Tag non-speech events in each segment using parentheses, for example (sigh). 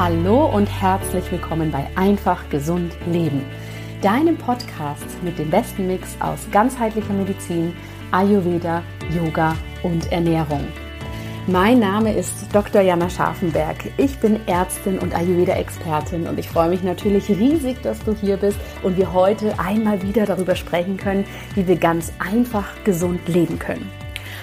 Hallo und herzlich willkommen bei Einfach Gesund Leben, deinem Podcast mit dem besten Mix aus ganzheitlicher Medizin, Ayurveda, Yoga und Ernährung. Mein Name ist Dr. Jana Scharfenberg. Ich bin Ärztin und Ayurveda-Expertin und ich freue mich natürlich riesig, dass du hier bist und wir heute einmal wieder darüber sprechen können, wie wir ganz einfach gesund leben können.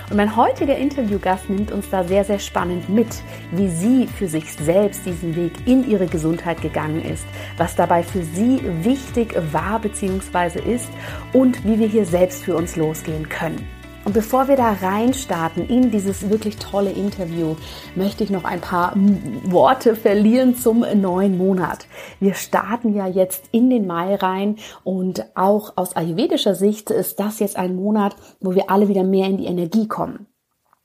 Und mein heutiger Interviewgast nimmt uns da sehr, sehr spannend mit, wie sie für sich selbst diesen Weg in ihre Gesundheit gegangen ist, was dabei für sie wichtig war bzw. ist und wie wir hier selbst für uns losgehen können. Und bevor wir da reinstarten in dieses wirklich tolle Interview, möchte ich noch ein paar Worte verlieren zum neuen Monat. Wir starten ja jetzt in den Mai rein und auch aus ayurvedischer Sicht ist das jetzt ein Monat, wo wir alle wieder mehr in die Energie kommen.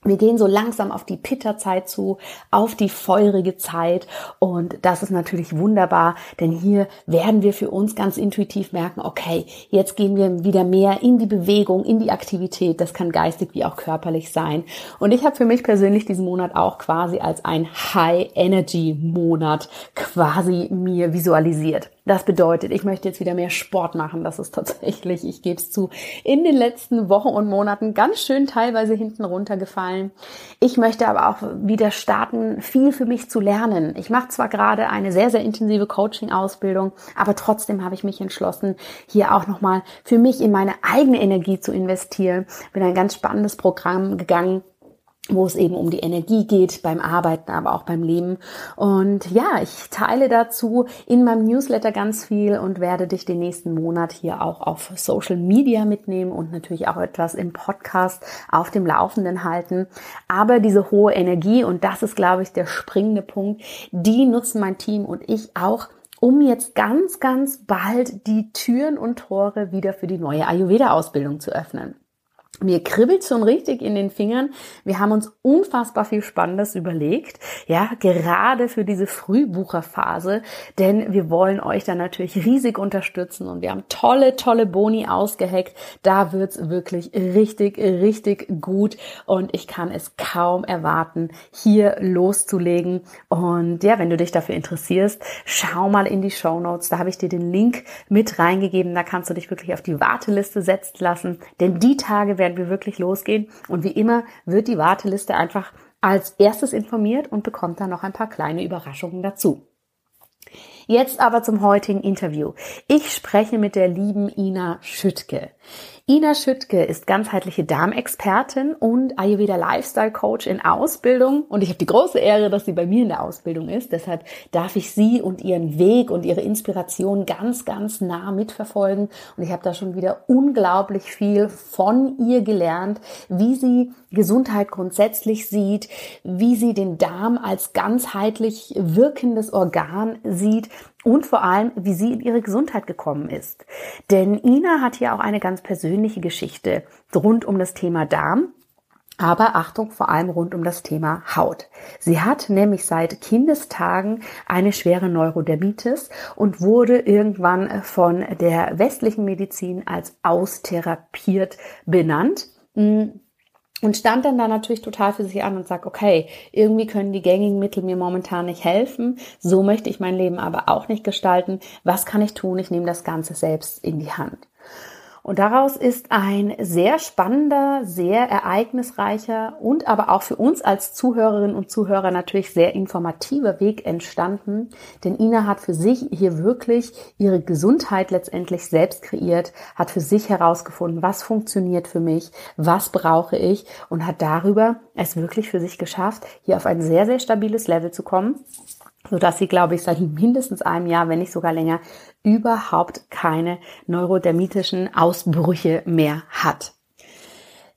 Wir gehen so langsam auf die Pitterzeit zu, auf die feurige Zeit und das ist natürlich wunderbar, denn hier werden wir für uns ganz intuitiv merken, okay, jetzt gehen wir wieder mehr in die Bewegung, in die Aktivität, das kann geistig wie auch körperlich sein. Und ich habe für mich persönlich diesen Monat auch quasi als ein High Energy Monat quasi mir visualisiert. Das bedeutet, ich möchte jetzt wieder mehr Sport machen. Das ist tatsächlich, ich gebe es zu, in den letzten Wochen und Monaten ganz schön teilweise hinten runtergefallen. Ich möchte aber auch wieder starten, viel für mich zu lernen. Ich mache zwar gerade eine sehr, sehr intensive Coaching-Ausbildung, aber trotzdem habe ich mich entschlossen, hier auch nochmal für mich in meine eigene Energie zu investieren. Bin ein ganz spannendes Programm gegangen, wo es eben um die Energie geht beim Arbeiten, aber auch beim Leben. Und ja, ich teile dazu in meinem Newsletter ganz viel und werde dich den nächsten Monat hier auch auf Social Media mitnehmen und natürlich auch etwas im Podcast auf dem Laufenden halten. Aber diese hohe Energie, und das ist, glaube ich, der springende Punkt, die nutzen mein Team und ich auch um jetzt ganz, ganz bald die Türen und Tore wieder für die neue Ayurveda-Ausbildung zu öffnen. Mir kribbelt schon richtig in den Fingern. Wir haben uns unfassbar viel Spannendes überlegt. Ja, gerade für diese Frühbucherphase. Denn wir wollen euch da natürlich riesig unterstützen und wir haben tolle, tolle Boni ausgeheckt. Da wird's wirklich richtig, richtig gut und ich kann es kaum erwarten, hier loszulegen. Und ja, wenn du dich dafür interessierst, schau mal in die Show Notes. Da habe ich dir den Link mit reingegeben. Da kannst du dich wirklich auf die Warteliste setzen lassen. Denn die Tage werden wir wirklich losgehen. Und wie immer wird die Warteliste einfach als erstes informiert und bekommt dann noch ein paar kleine Überraschungen dazu. Jetzt aber zum heutigen Interview. Ich spreche mit der lieben Ina Schüttke. Ina Schüttke ist ganzheitliche Darmexpertin und Ayurveda Lifestyle Coach in Ausbildung und ich habe die große Ehre, dass sie bei mir in der Ausbildung ist. Deshalb darf ich sie und ihren Weg und ihre Inspiration ganz, ganz nah mitverfolgen und ich habe da schon wieder unglaublich viel von ihr gelernt, wie sie Gesundheit grundsätzlich sieht, wie sie den Darm als ganzheitlich wirkendes Organ sieht, und vor allem, wie sie in ihre Gesundheit gekommen ist. Denn Ina hat hier auch eine ganz persönliche Geschichte rund um das Thema Darm. Aber Achtung, vor allem rund um das Thema Haut. Sie hat nämlich seit Kindestagen eine schwere Neurodermitis und wurde irgendwann von der westlichen Medizin als austherapiert benannt. Und stand dann da natürlich total für sich an und sagt, okay, irgendwie können die gängigen Mittel mir momentan nicht helfen, so möchte ich mein Leben aber auch nicht gestalten. Was kann ich tun? Ich nehme das Ganze selbst in die Hand. Und daraus ist ein sehr spannender, sehr ereignisreicher und aber auch für uns als Zuhörerinnen und Zuhörer natürlich sehr informativer Weg entstanden. Denn Ina hat für sich hier wirklich ihre Gesundheit letztendlich selbst kreiert, hat für sich herausgefunden, was funktioniert für mich, was brauche ich und hat darüber es wirklich für sich geschafft, hier auf ein sehr, sehr stabiles Level zu kommen so dass sie, glaube ich, seit mindestens einem Jahr, wenn nicht sogar länger, überhaupt keine neurodermitischen Ausbrüche mehr hat.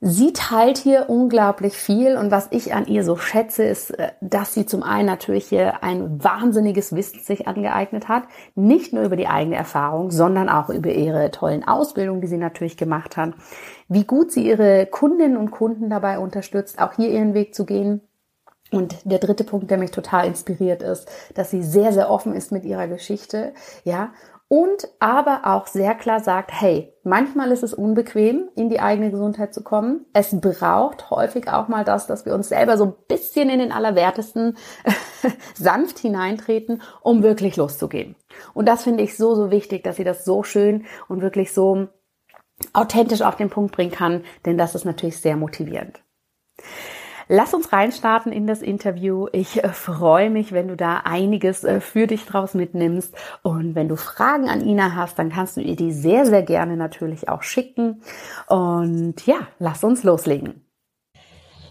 Sie teilt hier unglaublich viel und was ich an ihr so schätze, ist, äh, dass sie zum einen natürlich hier ein wahnsinniges Wissen sich angeeignet hat, nicht nur über die eigene Erfahrung, sondern auch über ihre tollen Ausbildungen, die sie natürlich gemacht hat, wie gut sie ihre Kundinnen und Kunden dabei unterstützt, auch hier ihren Weg zu gehen und der dritte Punkt, der mich total inspiriert ist, dass sie sehr, sehr offen ist mit ihrer Geschichte, ja, und aber auch sehr klar sagt, hey, manchmal ist es unbequem, in die eigene Gesundheit zu kommen. Es braucht häufig auch mal das, dass wir uns selber so ein bisschen in den Allerwertesten (laughs) sanft hineintreten, um wirklich loszugehen. Und das finde ich so, so wichtig, dass sie das so schön und wirklich so authentisch auf den Punkt bringen kann, denn das ist natürlich sehr motivierend. Lass uns reinstarten in das Interview. Ich äh, freue mich, wenn du da einiges äh, für dich draus mitnimmst. Und wenn du Fragen an Ina hast, dann kannst du ihr die sehr, sehr gerne natürlich auch schicken. Und ja, lass uns loslegen.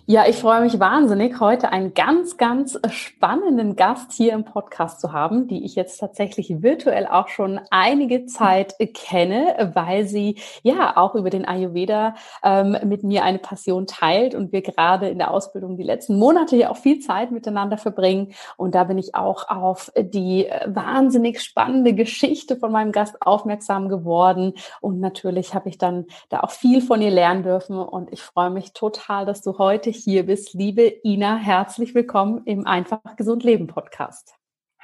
Ja, ich freue mich wahnsinnig, heute einen ganz, ganz spannenden Gast hier im Podcast zu haben, die ich jetzt tatsächlich virtuell auch schon einige Zeit kenne, weil sie ja auch über den Ayurveda ähm, mit mir eine Passion teilt und wir gerade in der Ausbildung die letzten Monate ja auch viel Zeit miteinander verbringen. Und da bin ich auch auf die wahnsinnig spannende Geschichte von meinem Gast aufmerksam geworden. Und natürlich habe ich dann da auch viel von ihr lernen dürfen. Und ich freue mich total, dass du heute hier bist. Liebe Ina, herzlich willkommen im Einfach Gesund Leben Podcast.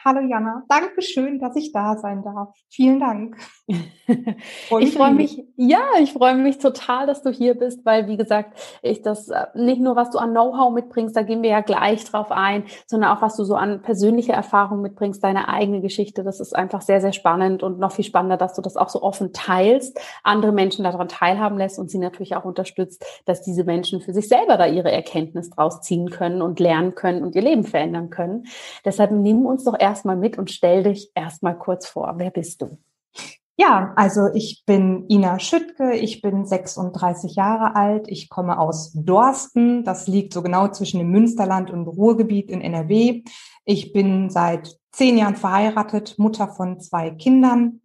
Hallo Jana, danke schön, dass ich da sein darf. Vielen Dank. (laughs) ich freue mich, ja, ich freue mich total, dass du hier bist, weil wie gesagt, ich das äh, nicht nur was du an Know-how mitbringst, da gehen wir ja gleich drauf ein, sondern auch was du so an persönlicher Erfahrung mitbringst, deine eigene Geschichte. Das ist einfach sehr, sehr spannend und noch viel spannender, dass du das auch so offen teilst, andere Menschen daran teilhaben lässt und sie natürlich auch unterstützt, dass diese Menschen für sich selber da ihre Erkenntnis draus ziehen können und lernen können und ihr Leben verändern können. Deshalb nimm uns doch erst erstmal mit und stell dich erstmal kurz vor. Wer bist du? Ja, also ich bin Ina Schüttke, ich bin 36 Jahre alt, ich komme aus Dorsten, das liegt so genau zwischen dem Münsterland und Ruhrgebiet in NRW. Ich bin seit zehn Jahren verheiratet, Mutter von zwei Kindern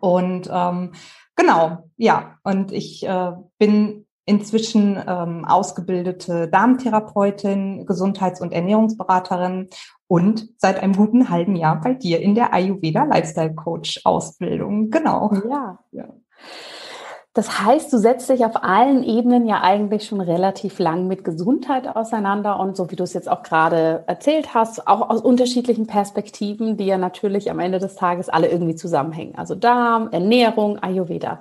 und ähm, genau, ja, und ich äh, bin inzwischen ähm, ausgebildete Darmtherapeutin, Gesundheits- und Ernährungsberaterin und seit einem guten halben Jahr bei dir in der Ayurveda Lifestyle Coach Ausbildung. Genau. Ja. ja. Das heißt, du setzt dich auf allen Ebenen ja eigentlich schon relativ lang mit Gesundheit auseinander und so wie du es jetzt auch gerade erzählt hast, auch aus unterschiedlichen Perspektiven, die ja natürlich am Ende des Tages alle irgendwie zusammenhängen. Also Darm, Ernährung, Ayurveda.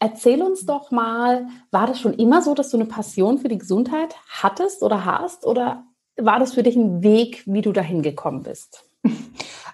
Erzähl uns doch mal, war das schon immer so, dass du eine Passion für die Gesundheit hattest oder hast oder war das für dich ein Weg, wie du dahin gekommen bist?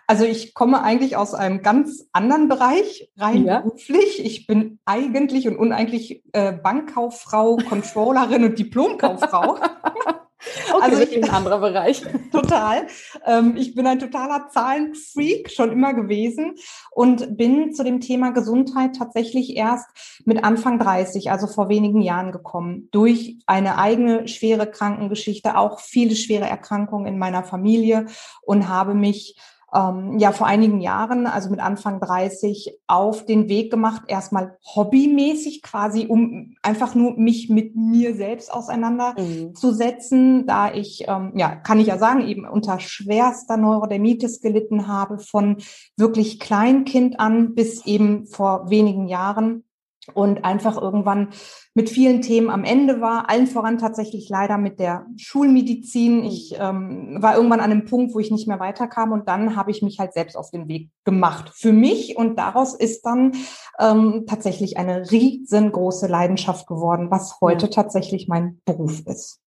Also ich komme eigentlich aus einem ganz anderen Bereich, rein ja. beruflich. Ich bin eigentlich und uneigentlich äh, Bankkauffrau, (laughs) Controllerin und Diplomkauffrau. (laughs) Okay, also ich, ein anderer Bereich. (laughs) Total. Ähm, ich bin ein totaler Zahlenfreak, schon immer gewesen und bin zu dem Thema Gesundheit tatsächlich erst mit Anfang 30, also vor wenigen Jahren gekommen, durch eine eigene schwere Krankengeschichte, auch viele schwere Erkrankungen in meiner Familie und habe mich ähm, ja vor einigen Jahren, also mit Anfang 30, auf den Weg gemacht, erstmal hobbymäßig quasi, um einfach nur mich mit mir selbst auseinanderzusetzen, mhm. da ich, ähm, ja, kann ich ja sagen, eben unter schwerster Neurodermitis gelitten habe, von wirklich Kleinkind an bis eben vor wenigen Jahren und einfach irgendwann mit vielen Themen am Ende war, allen voran tatsächlich leider mit der Schulmedizin. Mhm. Ich ähm, war irgendwann an einem Punkt, wo ich nicht mehr weiterkam und dann habe ich mich halt selbst auf den Weg gemacht für mich und daraus ist dann ähm, tatsächlich eine riesengroße Leidenschaft geworden, was heute ja. tatsächlich mein Beruf ist.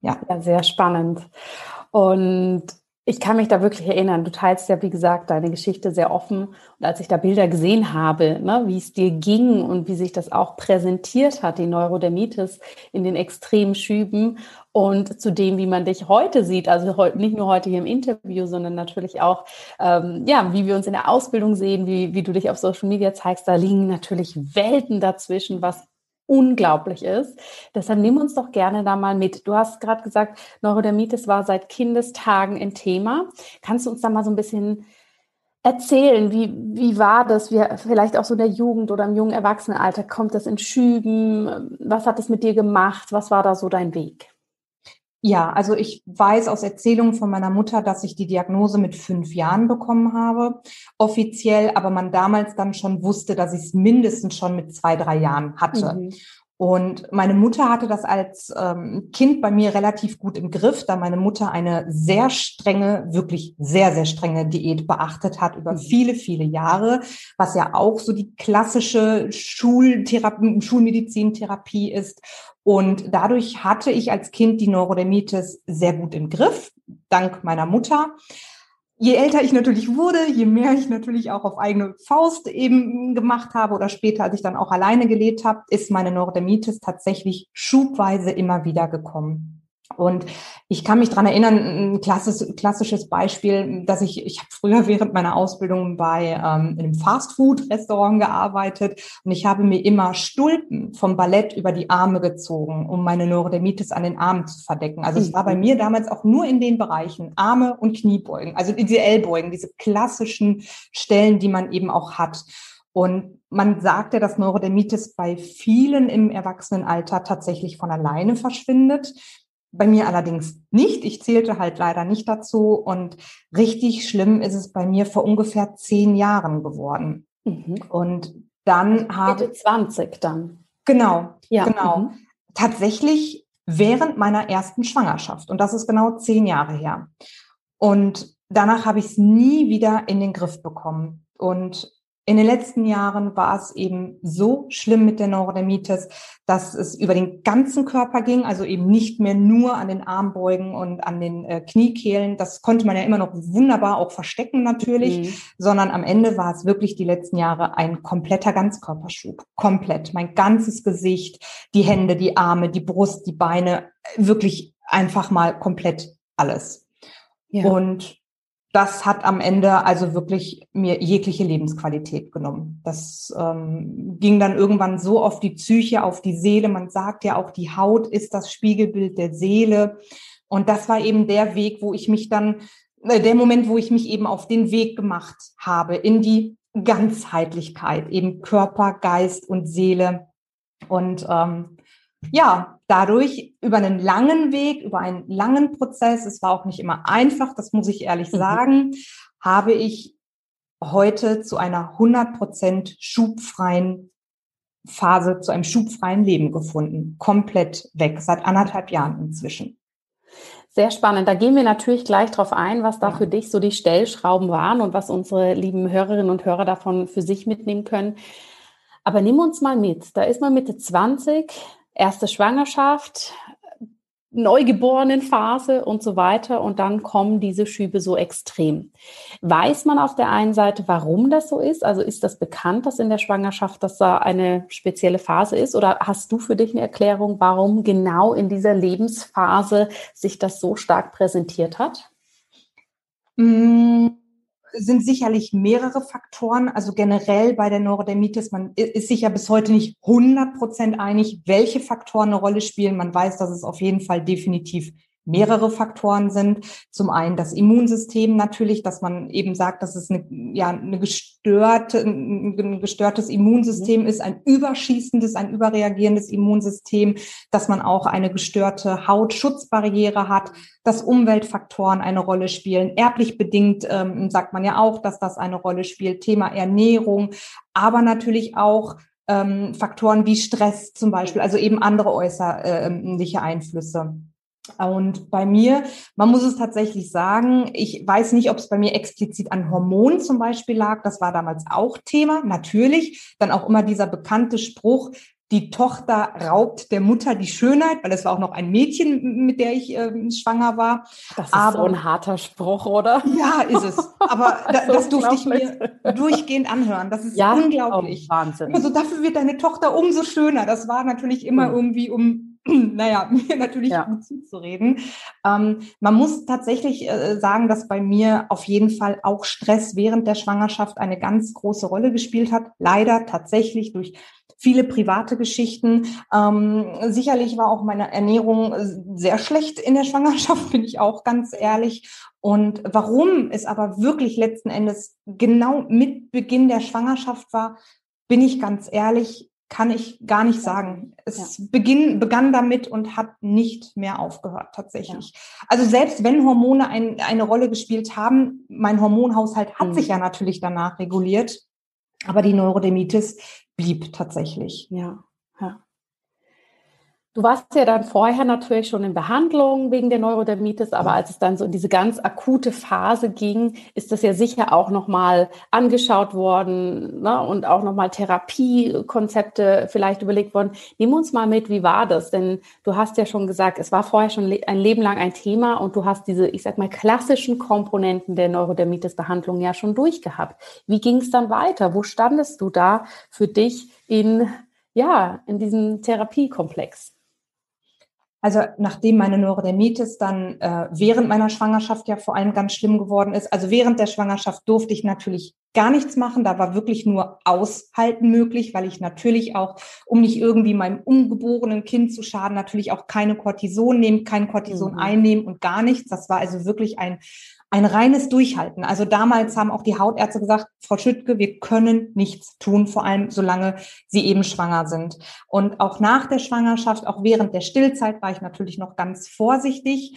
Ja. ja, sehr spannend. Und ich kann mich da wirklich erinnern. Du teilst ja, wie gesagt, deine Geschichte sehr offen. Und als ich da Bilder gesehen habe, ne, wie es dir ging und wie sich das auch präsentiert hat, die Neurodermitis in den extremen Schüben und zu dem, wie man dich heute sieht, also nicht nur heute hier im Interview, sondern natürlich auch, ähm, ja, wie wir uns in der Ausbildung sehen, wie, wie du dich auf Social Media zeigst, da liegen natürlich Welten dazwischen, was unglaublich ist. Deshalb nimm uns doch gerne da mal mit. Du hast gerade gesagt, Neurodermitis war seit Kindestagen ein Thema. Kannst du uns da mal so ein bisschen erzählen, wie, wie war das? Wie, vielleicht auch so in der Jugend oder im jungen Erwachsenenalter, kommt das in Schüben? Was hat es mit dir gemacht? Was war da so dein Weg? Ja, also ich weiß aus Erzählungen von meiner Mutter, dass ich die Diagnose mit fünf Jahren bekommen habe, offiziell, aber man damals dann schon wusste, dass ich es mindestens schon mit zwei, drei Jahren hatte. Mhm. Und meine Mutter hatte das als ähm, Kind bei mir relativ gut im Griff, da meine Mutter eine sehr strenge, wirklich sehr, sehr strenge Diät beachtet hat über mhm. viele, viele Jahre, was ja auch so die klassische Schultherapie, Schulmedizintherapie ist. Und dadurch hatte ich als Kind die Neurodermitis sehr gut im Griff, dank meiner Mutter je älter ich natürlich wurde, je mehr ich natürlich auch auf eigene Faust eben gemacht habe oder später, als ich dann auch alleine gelebt habe, ist meine Neurodermitis tatsächlich schubweise immer wieder gekommen. Und ich kann mich dran erinnern, ein klassisches, klassisches Beispiel, dass ich, ich habe früher während meiner Ausbildung bei ähm, einem Fastfood-Restaurant gearbeitet und ich habe mir immer Stulpen vom Ballett über die Arme gezogen, um meine Neurodermitis an den Armen zu verdecken. Also es war bei mhm. mir damals auch nur in den Bereichen Arme und Kniebeugen, also diese Ellbeugen, diese klassischen Stellen, die man eben auch hat. Und man sagt ja, dass Neurodermitis bei vielen im Erwachsenenalter tatsächlich von alleine verschwindet. Bei mir allerdings nicht. Ich zählte halt leider nicht dazu. Und richtig schlimm ist es bei mir vor ungefähr zehn Jahren geworden. Mhm. Und dann habe. Mitte 20 dann. Genau, ja. genau. Mhm. Tatsächlich während meiner ersten Schwangerschaft. Und das ist genau zehn Jahre her. Und danach habe ich es nie wieder in den Griff bekommen. Und in den letzten Jahren war es eben so schlimm mit der Neurodermitis, dass es über den ganzen Körper ging, also eben nicht mehr nur an den Armbeugen und an den äh, Kniekehlen. Das konnte man ja immer noch wunderbar auch verstecken natürlich, mhm. sondern am Ende war es wirklich die letzten Jahre ein kompletter Ganzkörperschub. Komplett. Mein ganzes Gesicht, die Hände, die Arme, die Brust, die Beine, wirklich einfach mal komplett alles. Ja. Und das hat am Ende also wirklich mir jegliche Lebensqualität genommen. Das ähm, ging dann irgendwann so auf die Psyche, auf die Seele. Man sagt ja auch, die Haut ist das Spiegelbild der Seele. Und das war eben der Weg, wo ich mich dann, äh, der Moment, wo ich mich eben auf den Weg gemacht habe, in die Ganzheitlichkeit, eben Körper, Geist und Seele. Und ähm, ja, dadurch über einen langen Weg, über einen langen Prozess, es war auch nicht immer einfach, das muss ich ehrlich mhm. sagen, habe ich heute zu einer 100% schubfreien Phase, zu einem schubfreien Leben gefunden. Komplett weg, seit anderthalb Jahren inzwischen. Sehr spannend. Da gehen wir natürlich gleich drauf ein, was da für dich so die Stellschrauben waren und was unsere lieben Hörerinnen und Hörer davon für sich mitnehmen können. Aber nimm uns mal mit. Da ist man Mitte 20, erste Schwangerschaft, Neugeborenenphase und so weiter. Und dann kommen diese Schübe so extrem. Weiß man auf der einen Seite, warum das so ist? Also ist das bekannt, dass in der Schwangerschaft dass da eine spezielle Phase ist? Oder hast du für dich eine Erklärung, warum genau in dieser Lebensphase sich das so stark präsentiert hat? Mmh sind sicherlich mehrere Faktoren. Also generell bei der Neurodermitis, man ist sich ja bis heute nicht 100 Prozent einig, welche Faktoren eine Rolle spielen. Man weiß, dass es auf jeden Fall definitiv mehrere Faktoren sind. Zum einen das Immunsystem natürlich, dass man eben sagt, dass es eine, ja, eine gestörte, ein gestörtes Immunsystem mhm. ist, ein überschießendes, ein überreagierendes Immunsystem, dass man auch eine gestörte Hautschutzbarriere hat, dass Umweltfaktoren eine Rolle spielen. Erblich bedingt ähm, sagt man ja auch, dass das eine Rolle spielt. Thema Ernährung, aber natürlich auch ähm, Faktoren wie Stress zum Beispiel, also eben andere äußerliche Einflüsse. Und bei mir, man muss es tatsächlich sagen, ich weiß nicht, ob es bei mir explizit an Hormonen zum Beispiel lag. Das war damals auch Thema, natürlich. Dann auch immer dieser bekannte Spruch, die Tochter raubt der Mutter die Schönheit, weil es war auch noch ein Mädchen, mit der ich äh, schwanger war. Das ist Aber, so ein harter Spruch, oder? Ja, ist es. Aber (laughs) da, das durfte ich mir durchgehend anhören. Das ist ja? unglaublich. Oh, Wahnsinn. Also dafür wird deine Tochter umso schöner. Das war natürlich immer mhm. irgendwie um (clears throat) naja, (laughs) mir natürlich ja. gut zuzureden. Ähm, man muss tatsächlich äh, sagen, dass bei mir auf jeden Fall auch Stress während der Schwangerschaft eine ganz große Rolle gespielt hat. Leider tatsächlich durch viele private Geschichten. Ähm, sicherlich war auch meine Ernährung äh, sehr schlecht in der Schwangerschaft, (laughs) bin ich auch ganz ehrlich. Und warum es aber wirklich letzten Endes genau mit Beginn der Schwangerschaft war, bin ich ganz ehrlich, kann ich gar nicht sagen. Es ja. beginn, begann damit und hat nicht mehr aufgehört, tatsächlich. Ja. Also selbst wenn Hormone ein, eine Rolle gespielt haben, mein Hormonhaushalt hat mhm. sich ja natürlich danach reguliert, aber die Neurodermitis blieb tatsächlich. Ja, ja. Du warst ja dann vorher natürlich schon in Behandlung wegen der Neurodermitis, aber als es dann so in diese ganz akute Phase ging, ist das ja sicher auch nochmal angeschaut worden ne? und auch nochmal Therapiekonzepte vielleicht überlegt worden. Nimm uns mal mit, wie war das? Denn du hast ja schon gesagt, es war vorher schon ein Leben lang ein Thema und du hast diese, ich sag mal, klassischen Komponenten der Neurodermitis-Behandlung ja schon durchgehabt. Wie ging es dann weiter? Wo standest du da für dich in, ja, in diesem Therapiekomplex? Also nachdem meine Neurodermitis dann äh, während meiner Schwangerschaft ja vor allem ganz schlimm geworden ist, also während der Schwangerschaft durfte ich natürlich gar nichts machen. Da war wirklich nur Aushalten möglich, weil ich natürlich auch, um nicht irgendwie meinem ungeborenen Kind zu schaden, natürlich auch keine Cortison nehmen, kein Cortison mhm. einnehmen und gar nichts. Das war also wirklich ein ein reines Durchhalten. Also damals haben auch die Hautärzte gesagt, Frau Schüttke, wir können nichts tun, vor allem solange Sie eben schwanger sind. Und auch nach der Schwangerschaft, auch während der Stillzeit war ich natürlich noch ganz vorsichtig.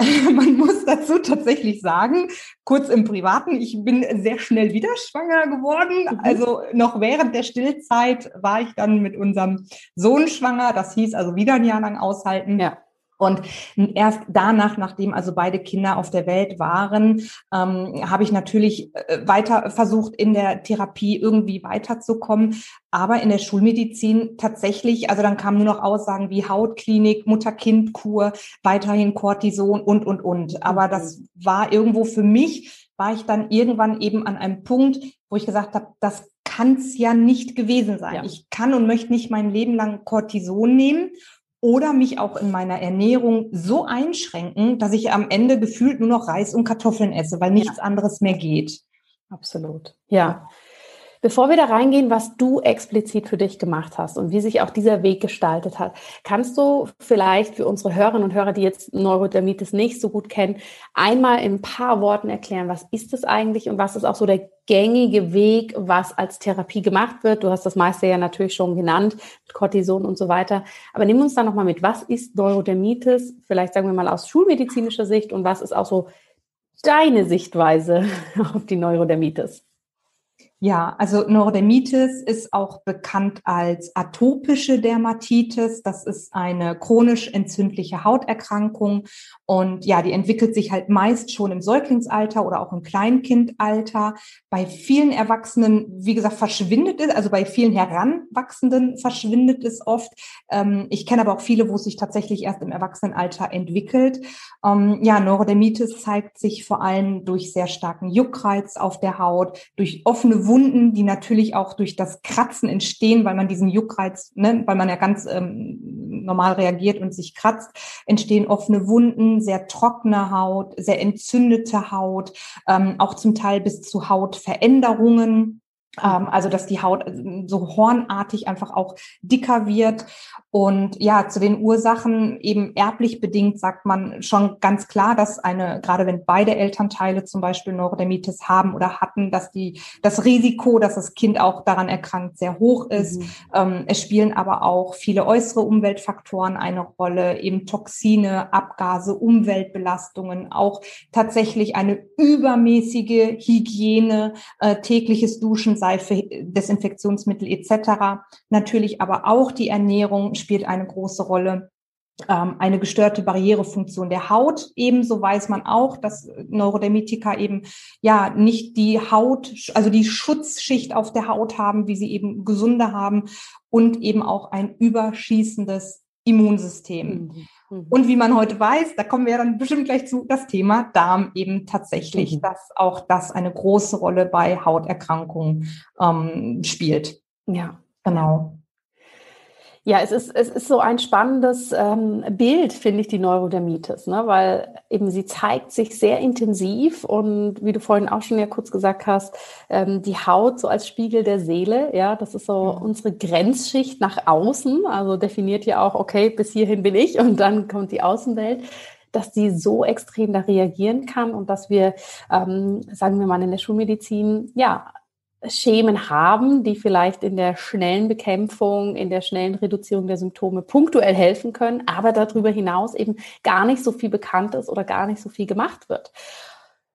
(laughs) Man muss dazu tatsächlich sagen, kurz im Privaten, ich bin sehr schnell wieder schwanger geworden. Mhm. Also noch während der Stillzeit war ich dann mit unserem Sohn schwanger. Das hieß also wieder ein Jahr lang aushalten. Ja. Und erst danach, nachdem also beide Kinder auf der Welt waren, ähm, habe ich natürlich äh, weiter versucht, in der Therapie irgendwie weiterzukommen. Aber in der Schulmedizin tatsächlich, also dann kamen nur noch Aussagen wie Hautklinik, Mutter-Kind-Kur, weiterhin Cortison und, und, und. Aber das war irgendwo für mich, war ich dann irgendwann eben an einem Punkt, wo ich gesagt habe, das kann es ja nicht gewesen sein. Ja. Ich kann und möchte nicht mein Leben lang Cortison nehmen oder mich auch in meiner Ernährung so einschränken, dass ich am Ende gefühlt nur noch Reis und Kartoffeln esse, weil nichts ja. anderes mehr geht. Absolut. Ja. Bevor wir da reingehen, was du explizit für dich gemacht hast und wie sich auch dieser Weg gestaltet hat, kannst du vielleicht für unsere Hörerinnen und Hörer, die jetzt Neurodermitis nicht so gut kennen, einmal in ein paar Worten erklären, was ist es eigentlich und was ist auch so der gängige Weg, was als Therapie gemacht wird? Du hast das meiste ja natürlich schon genannt, Cortison und so weiter. Aber nimm uns da nochmal mit. Was ist Neurodermitis? Vielleicht sagen wir mal aus schulmedizinischer Sicht und was ist auch so deine Sichtweise (laughs) auf die Neurodermitis? Ja, also Neurodermitis ist auch bekannt als atopische Dermatitis. Das ist eine chronisch entzündliche Hauterkrankung und ja, die entwickelt sich halt meist schon im Säuglingsalter oder auch im Kleinkindalter. Bei vielen Erwachsenen, wie gesagt, verschwindet es, also bei vielen Heranwachsenden verschwindet es oft. Ähm, ich kenne aber auch viele, wo es sich tatsächlich erst im Erwachsenenalter entwickelt. Ähm, ja, Neurodermitis zeigt sich vor allem durch sehr starken Juckreiz auf der Haut, durch offene Wunden, die natürlich auch durch das Kratzen entstehen, weil man diesen Juckreiz, ne, weil man ja ganz ähm, normal reagiert und sich kratzt, entstehen offene Wunden, sehr trockene Haut, sehr entzündete Haut, ähm, auch zum Teil bis zu Hautveränderungen. Ähm, also dass die Haut äh, so hornartig einfach auch dicker wird. Und ja, zu den Ursachen eben erblich bedingt sagt man schon ganz klar, dass eine, gerade wenn beide Elternteile zum Beispiel Neurodermitis haben oder hatten, dass die, das Risiko, dass das Kind auch daran erkrankt, sehr hoch ist. Mhm. Ähm, es spielen aber auch viele äußere Umweltfaktoren eine Rolle, eben Toxine, Abgase, Umweltbelastungen, auch tatsächlich eine übermäßige Hygiene, äh, tägliches Duschen, Seife, Desinfektionsmittel etc. Natürlich aber auch die Ernährung spielt eine große Rolle. Ähm, eine gestörte Barrierefunktion der Haut. Ebenso weiß man auch, dass Neurodermitika eben ja nicht die Haut, also die Schutzschicht auf der Haut haben, wie sie eben gesunde haben und eben auch ein überschießendes Immunsystem. Mhm. Mhm. Und wie man heute weiß, da kommen wir ja dann bestimmt gleich zu, das Thema Darm eben tatsächlich, mhm. dass auch das eine große Rolle bei Hauterkrankungen ähm, spielt. Ja, genau. Ja, es ist, es ist so ein spannendes ähm, Bild, finde ich, die Neurodermitis, ne? weil eben sie zeigt sich sehr intensiv und wie du vorhin auch schon ja kurz gesagt hast, ähm, die Haut so als Spiegel der Seele, ja, das ist so mhm. unsere Grenzschicht nach außen, also definiert ja auch, okay, bis hierhin bin ich und dann kommt die Außenwelt dass sie so extrem da reagieren kann und dass wir, ähm, sagen wir mal, in der Schulmedizin, ja, Schemen haben, die vielleicht in der schnellen Bekämpfung, in der schnellen Reduzierung der Symptome punktuell helfen können, aber darüber hinaus eben gar nicht so viel bekannt ist oder gar nicht so viel gemacht wird.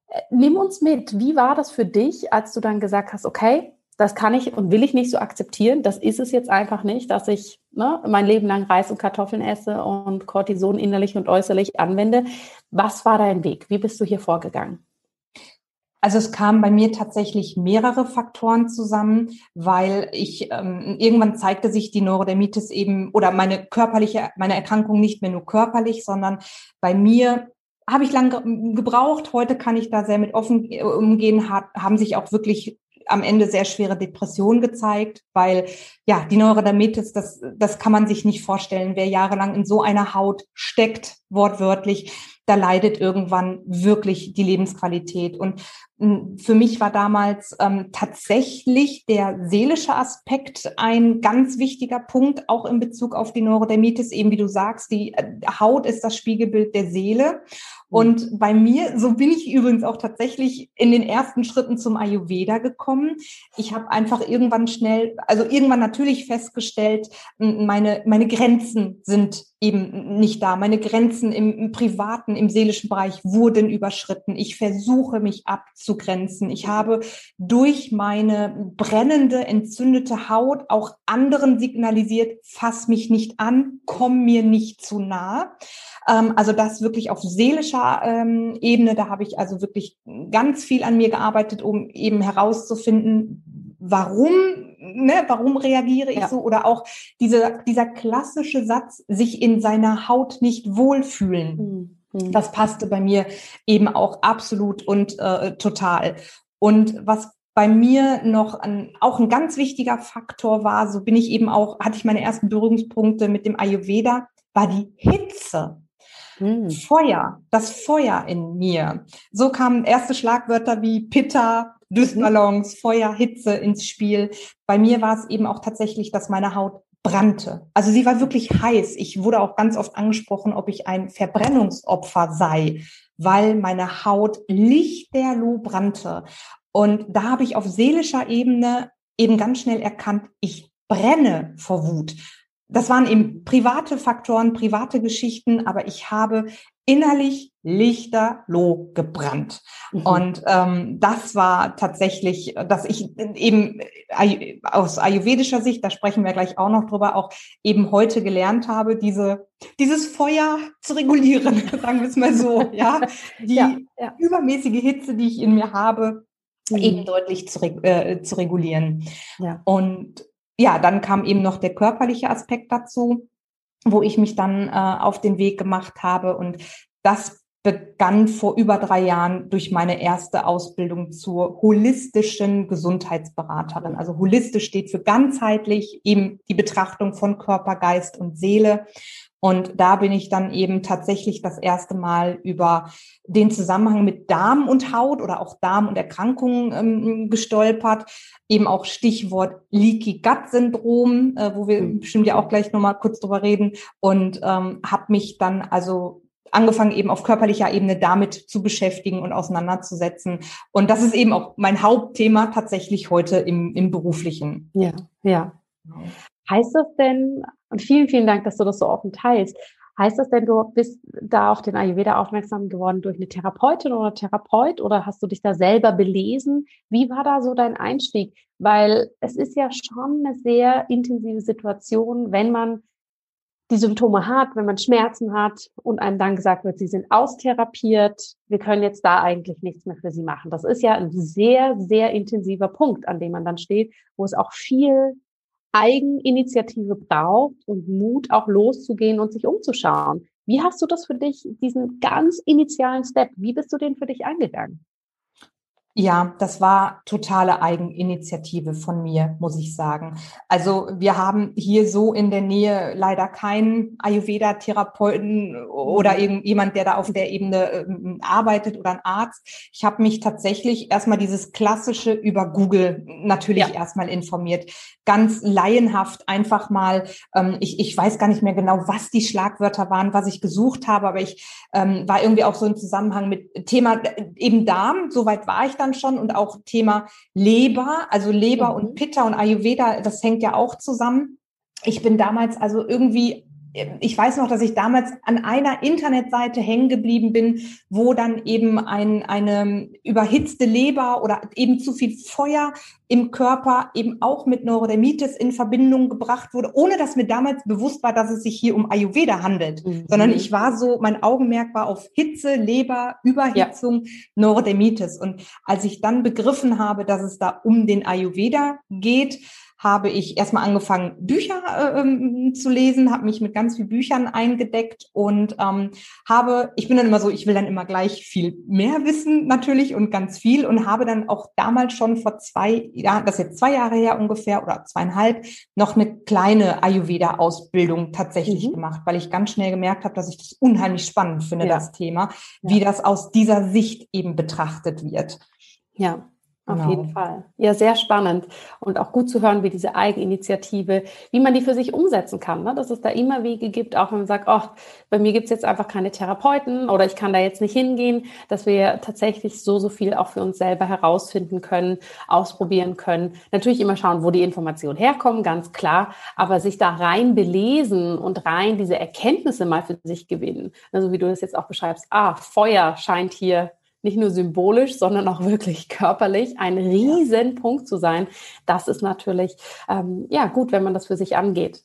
Äh, nimm uns mit, wie war das für dich, als du dann gesagt hast, okay, das kann ich und will ich nicht so akzeptieren, das ist es jetzt einfach nicht, dass ich ne, mein Leben lang Reis und Kartoffeln esse und Cortison innerlich und äußerlich anwende. Was war dein Weg? Wie bist du hier vorgegangen? Also es kamen bei mir tatsächlich mehrere Faktoren zusammen, weil ich ähm, irgendwann zeigte sich die Neurodermitis eben oder meine körperliche, meine Erkrankung nicht mehr nur körperlich, sondern bei mir habe ich lange gebraucht. Heute kann ich da sehr mit offen äh, umgehen, haben sich auch wirklich am Ende sehr schwere Depressionen gezeigt, weil ja, die Neurodermitis, das, das kann man sich nicht vorstellen. Wer jahrelang in so einer Haut steckt, wortwörtlich, da leidet irgendwann wirklich die Lebensqualität. Und hm, für mich war damals ähm, tatsächlich der seelische Aspekt ein ganz wichtiger Punkt, auch in Bezug auf die Neurodermitis. Eben wie du sagst, die äh, Haut ist das Spiegelbild der Seele. Und bei mir, so bin ich übrigens auch tatsächlich in den ersten Schritten zum Ayurveda gekommen. Ich habe einfach irgendwann schnell, also irgendwann natürlich festgestellt, meine, meine Grenzen sind eben nicht da. Meine Grenzen im, im privaten, im seelischen Bereich wurden überschritten. Ich versuche mich abzugrenzen. Ich habe durch meine brennende, entzündete Haut auch anderen signalisiert, fass mich nicht an, komm mir nicht zu nah. Ähm, also das wirklich auf seelischer ähm, Ebene, da habe ich also wirklich ganz viel an mir gearbeitet, um eben herauszufinden, warum, ne, warum reagiere ich ja. so oder auch diese, dieser klassische Satz, sich in seiner Haut nicht wohlfühlen. Mhm. Das passte bei mir eben auch absolut und äh, total. Und was bei mir noch ein, auch ein ganz wichtiger Faktor war, so bin ich eben auch, hatte ich meine ersten Berührungspunkte mit dem Ayurveda, war die Hitze. Hm. Feuer, das Feuer in mir. So kamen erste Schlagwörter wie Pitta, Düstballons, mhm. Feuer, Hitze ins Spiel. Bei mir war es eben auch tatsächlich, dass meine Haut brannte. Also sie war wirklich heiß. Ich wurde auch ganz oft angesprochen, ob ich ein Verbrennungsopfer sei, weil meine Haut lichterloh brannte. Und da habe ich auf seelischer Ebene eben ganz schnell erkannt, ich brenne vor Wut das waren eben private Faktoren, private Geschichten, aber ich habe innerlich lichterloh gebrannt. Mhm. Und ähm, das war tatsächlich, dass ich eben aus ayurvedischer Sicht, da sprechen wir gleich auch noch drüber, auch eben heute gelernt habe, diese, dieses Feuer zu regulieren, (laughs) sagen wir es mal so, ja, die ja, ja. übermäßige Hitze, die ich in mir habe, mhm. eben deutlich zu, äh, zu regulieren. Ja. Und ja, dann kam eben noch der körperliche Aspekt dazu, wo ich mich dann äh, auf den Weg gemacht habe. Und das begann vor über drei Jahren durch meine erste Ausbildung zur holistischen Gesundheitsberaterin. Also holistisch steht für ganzheitlich, eben die Betrachtung von Körper, Geist und Seele. Und da bin ich dann eben tatsächlich das erste Mal über den Zusammenhang mit Darm und Haut oder auch Darm und Erkrankungen ähm, gestolpert. Eben auch Stichwort Leaky Gut Syndrom, äh, wo wir mhm. bestimmt ja auch gleich nochmal kurz drüber reden. Und ähm, habe mich dann also angefangen eben auf körperlicher Ebene damit zu beschäftigen und auseinanderzusetzen. Und das ist eben auch mein Hauptthema tatsächlich heute im, im beruflichen. Ja, ja. Heißt das denn, und vielen, vielen Dank, dass du das so offen teilst, heißt das denn, du bist da auf den Ayurveda aufmerksam geworden durch eine Therapeutin oder Therapeut oder hast du dich da selber belesen? Wie war da so dein Einstieg? Weil es ist ja schon eine sehr intensive Situation, wenn man die Symptome hat, wenn man Schmerzen hat und einem dann gesagt wird, sie sind austherapiert, wir können jetzt da eigentlich nichts mehr für sie machen. Das ist ja ein sehr, sehr intensiver Punkt, an dem man dann steht, wo es auch viel Eigeninitiative braucht und Mut auch loszugehen und sich umzuschauen. Wie hast du das für dich, diesen ganz initialen Step, wie bist du den für dich angegangen? Ja, das war totale Eigeninitiative von mir, muss ich sagen. Also wir haben hier so in der Nähe leider keinen Ayurveda-Therapeuten oder mhm. irgendjemand, der da auf der Ebene äh, arbeitet oder ein Arzt. Ich habe mich tatsächlich erstmal dieses klassische über Google natürlich ja. erstmal informiert. Ganz laienhaft einfach mal, ähm, ich, ich weiß gar nicht mehr genau, was die Schlagwörter waren, was ich gesucht habe, aber ich ähm, war irgendwie auch so im Zusammenhang mit Thema äh, eben Darm, soweit war ich dann dann schon und auch Thema Leber, also Leber mhm. und Pitta und Ayurveda, das hängt ja auch zusammen. Ich bin damals also irgendwie ich weiß noch, dass ich damals an einer Internetseite hängen geblieben bin, wo dann eben ein, eine überhitzte Leber oder eben zu viel Feuer im Körper eben auch mit Neurodermitis in Verbindung gebracht wurde, ohne dass mir damals bewusst war, dass es sich hier um Ayurveda handelt, mhm. sondern ich war so, mein Augenmerk war auf Hitze, Leber, Überhitzung, ja. Neurodermitis. Und als ich dann begriffen habe, dass es da um den Ayurveda geht, habe ich erstmal angefangen, Bücher äh, ähm, zu lesen, habe mich mit ganz vielen Büchern eingedeckt und ähm, habe, ich bin dann immer so, ich will dann immer gleich viel mehr wissen natürlich und ganz viel und habe dann auch damals schon vor zwei Jahren, das ist jetzt zwei Jahre her ungefähr oder zweieinhalb, noch eine kleine Ayurveda-Ausbildung tatsächlich mhm. gemacht, weil ich ganz schnell gemerkt habe, dass ich das unheimlich spannend finde, ja. das Thema, wie ja. das aus dieser Sicht eben betrachtet wird. Ja, auf genau. jeden Fall. Ja, sehr spannend und auch gut zu hören, wie diese Eigeninitiative, wie man die für sich umsetzen kann. Ne? Dass es da immer Wege gibt, auch wenn man sagt, oh, bei mir gibt es jetzt einfach keine Therapeuten oder ich kann da jetzt nicht hingehen, dass wir tatsächlich so, so viel auch für uns selber herausfinden können, ausprobieren können. Natürlich immer schauen, wo die Informationen herkommen, ganz klar, aber sich da rein belesen und rein diese Erkenntnisse mal für sich gewinnen. Also wie du das jetzt auch beschreibst, ah, Feuer scheint hier nicht nur symbolisch, sondern auch wirklich (laughs) körperlich ein Riesenpunkt zu sein. Das ist natürlich ähm, ja gut, wenn man das für sich angeht.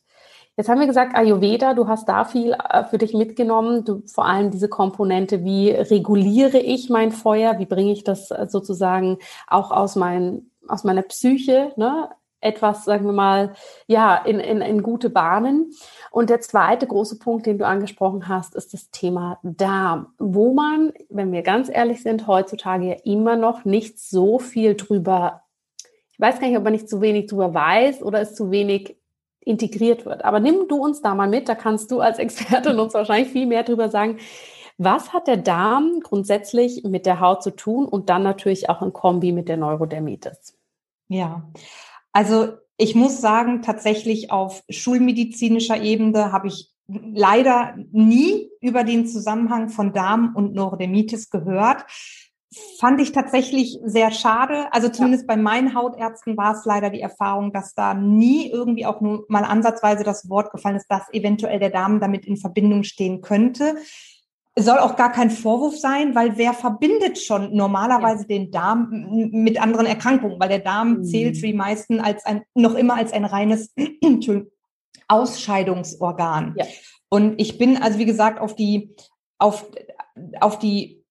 Jetzt haben wir gesagt, Ayurveda, du hast da viel äh, für dich mitgenommen, du, vor allem diese Komponente, wie reguliere ich mein Feuer, wie bringe ich das äh, sozusagen auch aus, mein, aus meiner Psyche, ne? Etwas, sagen wir mal, ja, in, in, in gute Bahnen. Und der zweite große Punkt, den du angesprochen hast, ist das Thema Darm, wo man, wenn wir ganz ehrlich sind, heutzutage ja immer noch nicht so viel drüber, ich weiß gar nicht, ob man nicht zu wenig drüber weiß oder es zu wenig integriert wird. Aber nimm du uns da mal mit, da kannst du als Expertin uns wahrscheinlich viel mehr drüber sagen. Was hat der Darm grundsätzlich mit der Haut zu tun und dann natürlich auch in Kombi mit der Neurodermitis? Ja, also ich muss sagen, tatsächlich auf schulmedizinischer Ebene habe ich leider nie über den Zusammenhang von Darm und Neurodermitis gehört. Fand ich tatsächlich sehr schade. Also zumindest ja. bei meinen Hautärzten war es leider die Erfahrung, dass da nie irgendwie auch nur mal ansatzweise das Wort gefallen ist, dass eventuell der Darm damit in Verbindung stehen könnte soll auch gar kein Vorwurf sein, weil wer verbindet schon normalerweise ja. den Darm mit anderen Erkrankungen, weil der Darm mhm. zählt für die meisten als ein, noch immer als ein reines (clears throat) Ausscheidungsorgan. Ja. Und ich bin also, wie gesagt, auf die, auf, auf die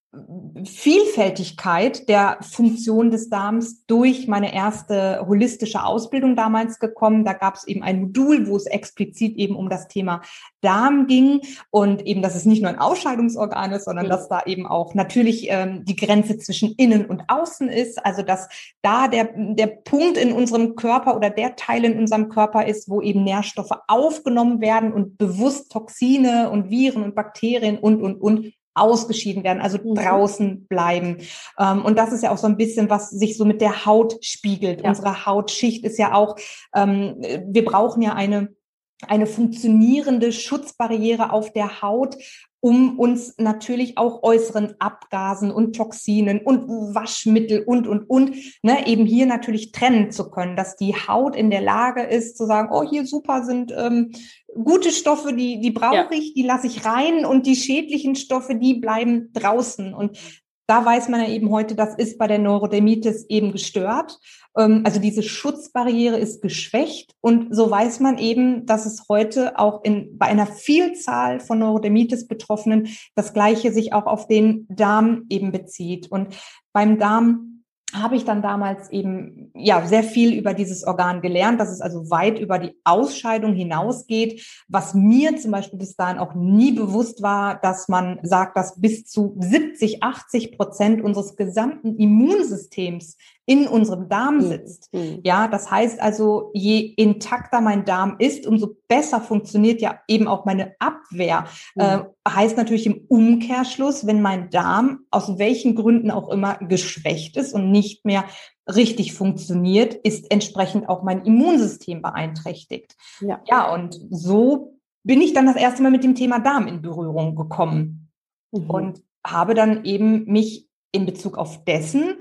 Vielfältigkeit der Funktion des Darms durch meine erste holistische Ausbildung damals gekommen. Da gab es eben ein Modul, wo es explizit eben um das Thema Darm ging und eben, dass es nicht nur ein Ausscheidungsorgan ist, sondern mhm. dass da eben auch natürlich ähm, die Grenze zwischen innen und außen ist. Also dass da der, der Punkt in unserem Körper oder der Teil in unserem Körper ist, wo eben Nährstoffe aufgenommen werden und bewusst Toxine und Viren und Bakterien und, und, und ausgeschieden werden, also mhm. draußen bleiben. Ähm, und das ist ja auch so ein bisschen, was sich so mit der Haut spiegelt. Ja. Unsere Hautschicht ist ja auch, ähm, wir brauchen ja eine eine funktionierende Schutzbarriere auf der Haut, um uns natürlich auch äußeren Abgasen und Toxinen und Waschmittel und, und, und, ne, eben hier natürlich trennen zu können, dass die Haut in der Lage ist zu sagen, oh, hier super sind ähm, gute Stoffe, die, die brauche ja. ich, die lasse ich rein und die schädlichen Stoffe, die bleiben draußen. Und da weiß man ja eben heute, das ist bei der Neurodermitis eben gestört. Ähm, also diese Schutzbarriere ist geschwächt und so weiß man eben, dass es heute auch in, bei einer Vielzahl von Neurodermitis-Betroffenen das Gleiche sich auch auf den Darm eben bezieht. Und beim Darm habe ich dann damals eben ja sehr viel über dieses Organ gelernt, dass es also weit über die Ausscheidung hinausgeht, was mir zum Beispiel bis dahin auch nie bewusst war, dass man sagt, dass bis zu 70, 80 Prozent unseres gesamten Immunsystems in unserem Darm hm, sitzt. Mhm. Ja, das heißt also, je intakter mein Darm ist, umso besser funktioniert ja eben auch meine Abwehr. Mhm. Äh, heißt natürlich im Umkehrschluss, wenn mein Darm aus welchen Gründen auch immer geschwächt ist und nicht mehr richtig funktioniert, ist entsprechend auch mein Immunsystem beeinträchtigt. Ja, ja und so bin ich dann das erste Mal mit dem Thema Darm in Berührung gekommen mhm. und habe dann eben mich in Bezug auf dessen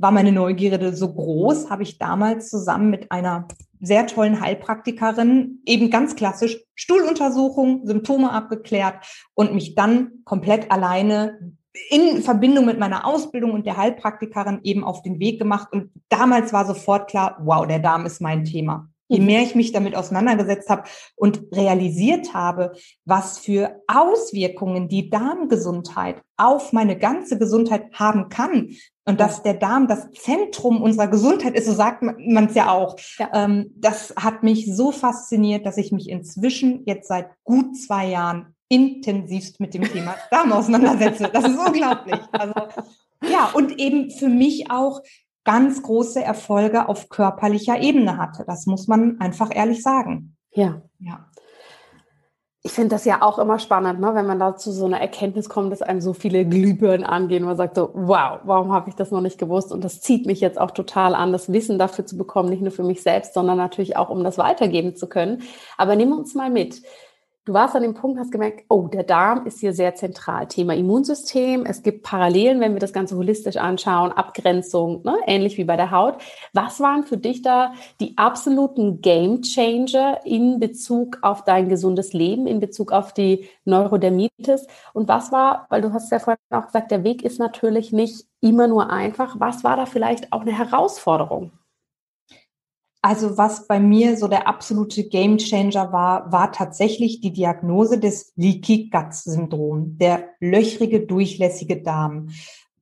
war meine Neugierde so groß, habe ich damals zusammen mit einer sehr tollen Heilpraktikerin eben ganz klassisch Stuhluntersuchung, Symptome abgeklärt und mich dann komplett alleine in Verbindung mit meiner Ausbildung und der Heilpraktikerin eben auf den Weg gemacht. Und damals war sofort klar, wow, der Darm ist mein Thema. Je mhm. mehr ich mich damit auseinandergesetzt habe und realisiert habe, was für Auswirkungen die Darmgesundheit auf meine ganze Gesundheit haben kann und dass der Darm das Zentrum unserer Gesundheit ist, so sagt man es ja auch. Ja. Ähm, das hat mich so fasziniert, dass ich mich inzwischen jetzt seit gut zwei Jahren intensivst mit dem Thema Darm auseinandersetze. Das ist unglaublich. Also, ja, und eben für mich auch ganz große Erfolge auf körperlicher Ebene hatte. Das muss man einfach ehrlich sagen. Ja. Ja. Ich finde das ja auch immer spannend, ne? wenn man da zu so einer Erkenntnis kommt, dass einem so viele Glühbirnen angehen. Man sagt so, wow, warum habe ich das noch nicht gewusst? Und das zieht mich jetzt auch total an, das Wissen dafür zu bekommen, nicht nur für mich selbst, sondern natürlich auch, um das weitergeben zu können. Aber nehmen wir uns mal mit. Du warst an dem Punkt, hast gemerkt, oh, der Darm ist hier sehr zentral. Thema Immunsystem. Es gibt Parallelen, wenn wir das Ganze holistisch anschauen, Abgrenzung, ne? ähnlich wie bei der Haut. Was waren für dich da die absoluten Game Changer in Bezug auf dein gesundes Leben, in Bezug auf die Neurodermitis? Und was war, weil du hast ja vorhin auch gesagt, der Weg ist natürlich nicht immer nur einfach. Was war da vielleicht auch eine Herausforderung? Also was bei mir so der absolute Gamechanger war, war tatsächlich die Diagnose des Leaky Gut Syndrom, der löchrige, durchlässige Darm.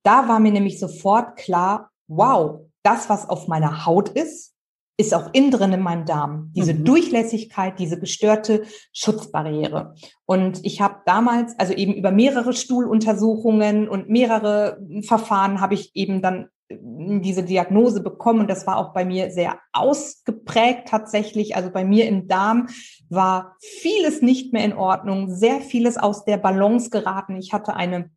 Da war mir nämlich sofort klar, wow, das, was auf meiner Haut ist, ist auch innen drin in meinem Darm. Diese mhm. Durchlässigkeit, diese gestörte Schutzbarriere. Und ich habe damals, also eben über mehrere Stuhluntersuchungen und mehrere Verfahren habe ich eben dann diese Diagnose bekommen. Und das war auch bei mir sehr ausgeprägt tatsächlich. Also bei mir im Darm war vieles nicht mehr in Ordnung, sehr vieles aus der Balance geraten. Ich hatte eine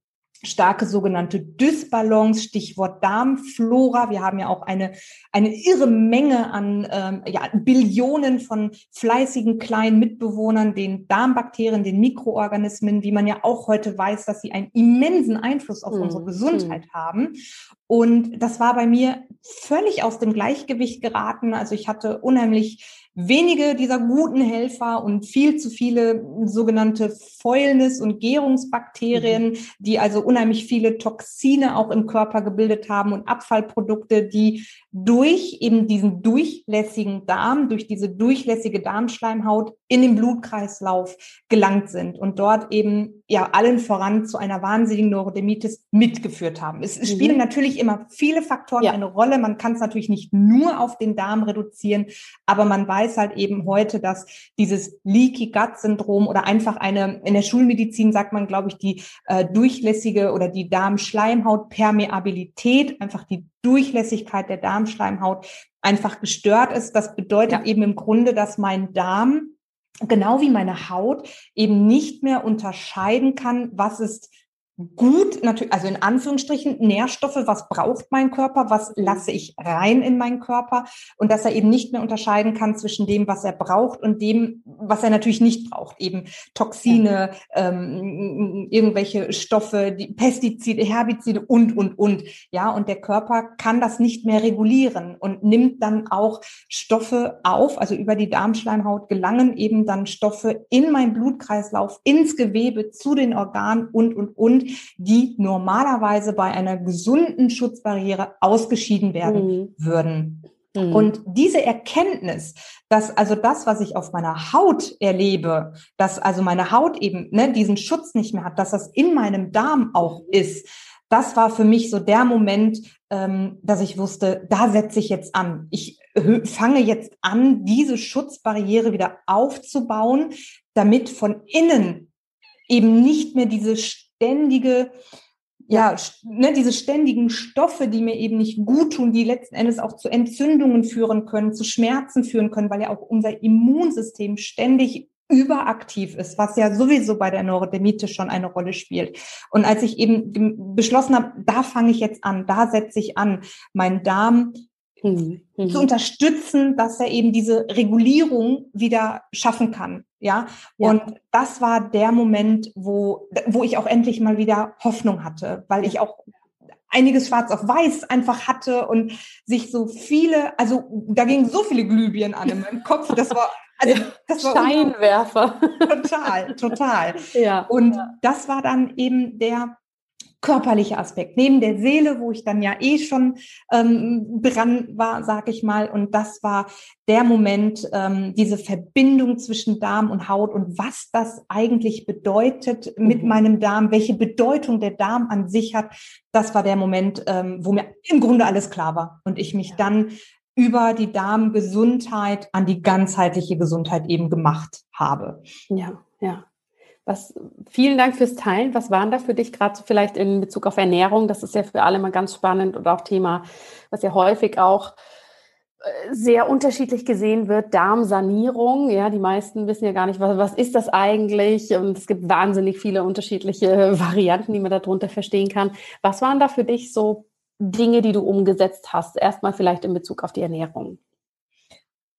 starke sogenannte Dysbalance, Stichwort Darmflora. Wir haben ja auch eine, eine irre Menge an ähm, ja, Billionen von fleißigen kleinen Mitbewohnern, den Darmbakterien, den Mikroorganismen, wie man ja auch heute weiß, dass sie einen immensen Einfluss auf mhm. unsere Gesundheit mhm. haben. Und das war bei mir völlig aus dem Gleichgewicht geraten. Also ich hatte unheimlich wenige dieser guten Helfer und viel zu viele sogenannte Fäulnis- und Gärungsbakterien, mhm. die also unheimlich viele Toxine auch im Körper gebildet haben und Abfallprodukte, die durch eben diesen durchlässigen Darm, durch diese durchlässige Darmschleimhaut in den Blutkreislauf gelangt sind und dort eben ja allen voran zu einer wahnsinnigen Neurodermitis mitgeführt haben. Es, mhm. spielen natürlich immer viele Faktoren ja. eine Rolle. Man kann es natürlich nicht nur auf den Darm reduzieren, aber man weiß halt eben heute, dass dieses Leaky Gut Syndrom oder einfach eine, in der Schulmedizin sagt man, glaube ich, die äh, durchlässige oder die Darmschleimhautpermeabilität, einfach die Durchlässigkeit der Darmschleimhaut einfach gestört ist. Das bedeutet ja. eben im Grunde, dass mein Darm genau wie meine Haut eben nicht mehr unterscheiden kann, was ist gut, natürlich, also in Anführungsstrichen Nährstoffe, was braucht mein Körper, was lasse ich rein in meinen Körper? Und dass er eben nicht mehr unterscheiden kann zwischen dem, was er braucht und dem, was er natürlich nicht braucht, eben Toxine, ähm, irgendwelche Stoffe, die Pestizide, Herbizide und, und, und. Ja, und der Körper kann das nicht mehr regulieren und nimmt dann auch Stoffe auf, also über die Darmschleimhaut gelangen eben dann Stoffe in meinen Blutkreislauf, ins Gewebe, zu den Organen und, und, und die normalerweise bei einer gesunden Schutzbarriere ausgeschieden werden mhm. würden. Mhm. Und diese Erkenntnis, dass also das, was ich auf meiner Haut erlebe, dass also meine Haut eben ne, diesen Schutz nicht mehr hat, dass das in meinem Darm auch ist, das war für mich so der Moment, ähm, dass ich wusste, da setze ich jetzt an. Ich fange jetzt an, diese Schutzbarriere wieder aufzubauen, damit von innen eben nicht mehr diese ständige, ja, ne, diese ständigen Stoffe, die mir eben nicht gut tun, die letzten Endes auch zu Entzündungen führen können, zu Schmerzen führen können, weil ja auch unser Immunsystem ständig überaktiv ist, was ja sowieso bei der Neurodermitis schon eine Rolle spielt. Und als ich eben beschlossen habe, da fange ich jetzt an, da setze ich an, mein Darm mhm. zu mhm. unterstützen, dass er eben diese Regulierung wieder schaffen kann. Ja? ja, und das war der Moment, wo, wo ich auch endlich mal wieder Hoffnung hatte, weil ich auch einiges schwarz auf weiß einfach hatte und sich so viele, also da gingen so viele Glühbirnen an in meinem Kopf, das war also das war Steinwerfer. Total, total. (laughs) Ja. Und das war dann eben der körperliche Aspekt, neben der Seele, wo ich dann ja eh schon ähm, dran war, sag ich mal. Und das war der Moment, ähm, diese Verbindung zwischen Darm und Haut und was das eigentlich bedeutet mit mhm. meinem Darm, welche Bedeutung der Darm an sich hat. Das war der Moment, ähm, wo mir im Grunde alles klar war und ich mich dann über die Darmgesundheit an die ganzheitliche Gesundheit eben gemacht habe. Ja, ja. Was, vielen Dank fürs Teilen. Was waren da für dich gerade so vielleicht in Bezug auf Ernährung? Das ist ja für alle mal ganz spannend und auch Thema, was ja häufig auch äh, sehr unterschiedlich gesehen wird, Darmsanierung. Ja, die meisten wissen ja gar nicht, was, was ist das eigentlich? Und es gibt wahnsinnig viele unterschiedliche (laughs) Varianten, die man darunter verstehen kann. Was waren da für dich so Dinge, die du umgesetzt hast? Erstmal vielleicht in Bezug auf die Ernährung.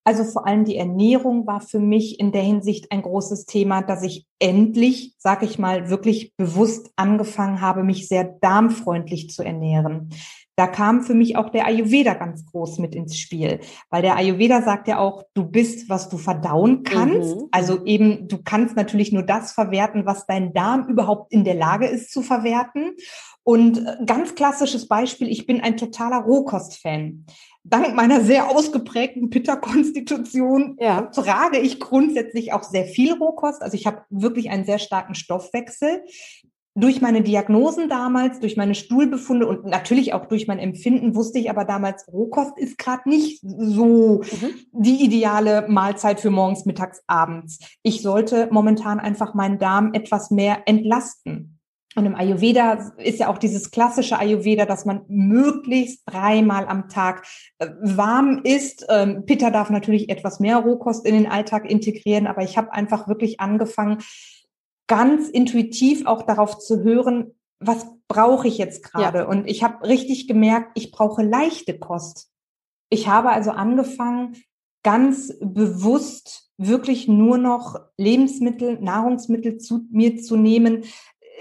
Also vor allem die Ernährung war für mich in der Hinsicht ein großes Thema, dass ich endlich, sag ich mal, wirklich bewusst angefangen habe, mich sehr darmfreundlich zu ernähren. Da kam für mich auch der Ayurveda ganz groß mit ins Spiel, weil der Ayurveda sagt ja auch, du bist, was du verdauen kannst. Mhm. Also eben, du kannst natürlich nur das verwerten, was dein Darm überhaupt in der Lage ist zu verwerten. Und äh, ganz klassisches Beispiel, ich bin ein totaler Rohkost-Fan dank meiner sehr ausgeprägten Pitta-Konstitution ja. trage ich grundsätzlich auch sehr viel Rohkost. Also ich habe wirklich einen sehr starken Stoffwechsel. Durch meine Diagnosen damals, durch meine Stuhlbefunde und natürlich auch durch mein Empfinden wusste ich aber damals, Rohkost ist gerade nicht so mhm. die ideale Mahlzeit für morgens, mittags, abends. Ich sollte momentan einfach meinen Darm etwas mehr entlasten. Und im Ayurveda ist ja auch dieses klassische Ayurveda, dass man möglichst dreimal am Tag äh, warm isst. Ähm, Pitta darf natürlich etwas mehr Rohkost in den Alltag integrieren, aber ich habe einfach wirklich angefangen, ganz intuitiv auch darauf zu hören, was brauche ich jetzt gerade? Ja. Und ich habe richtig gemerkt, ich brauche leichte Kost. Ich habe also angefangen, ganz bewusst wirklich nur noch Lebensmittel, Nahrungsmittel zu mir zu nehmen,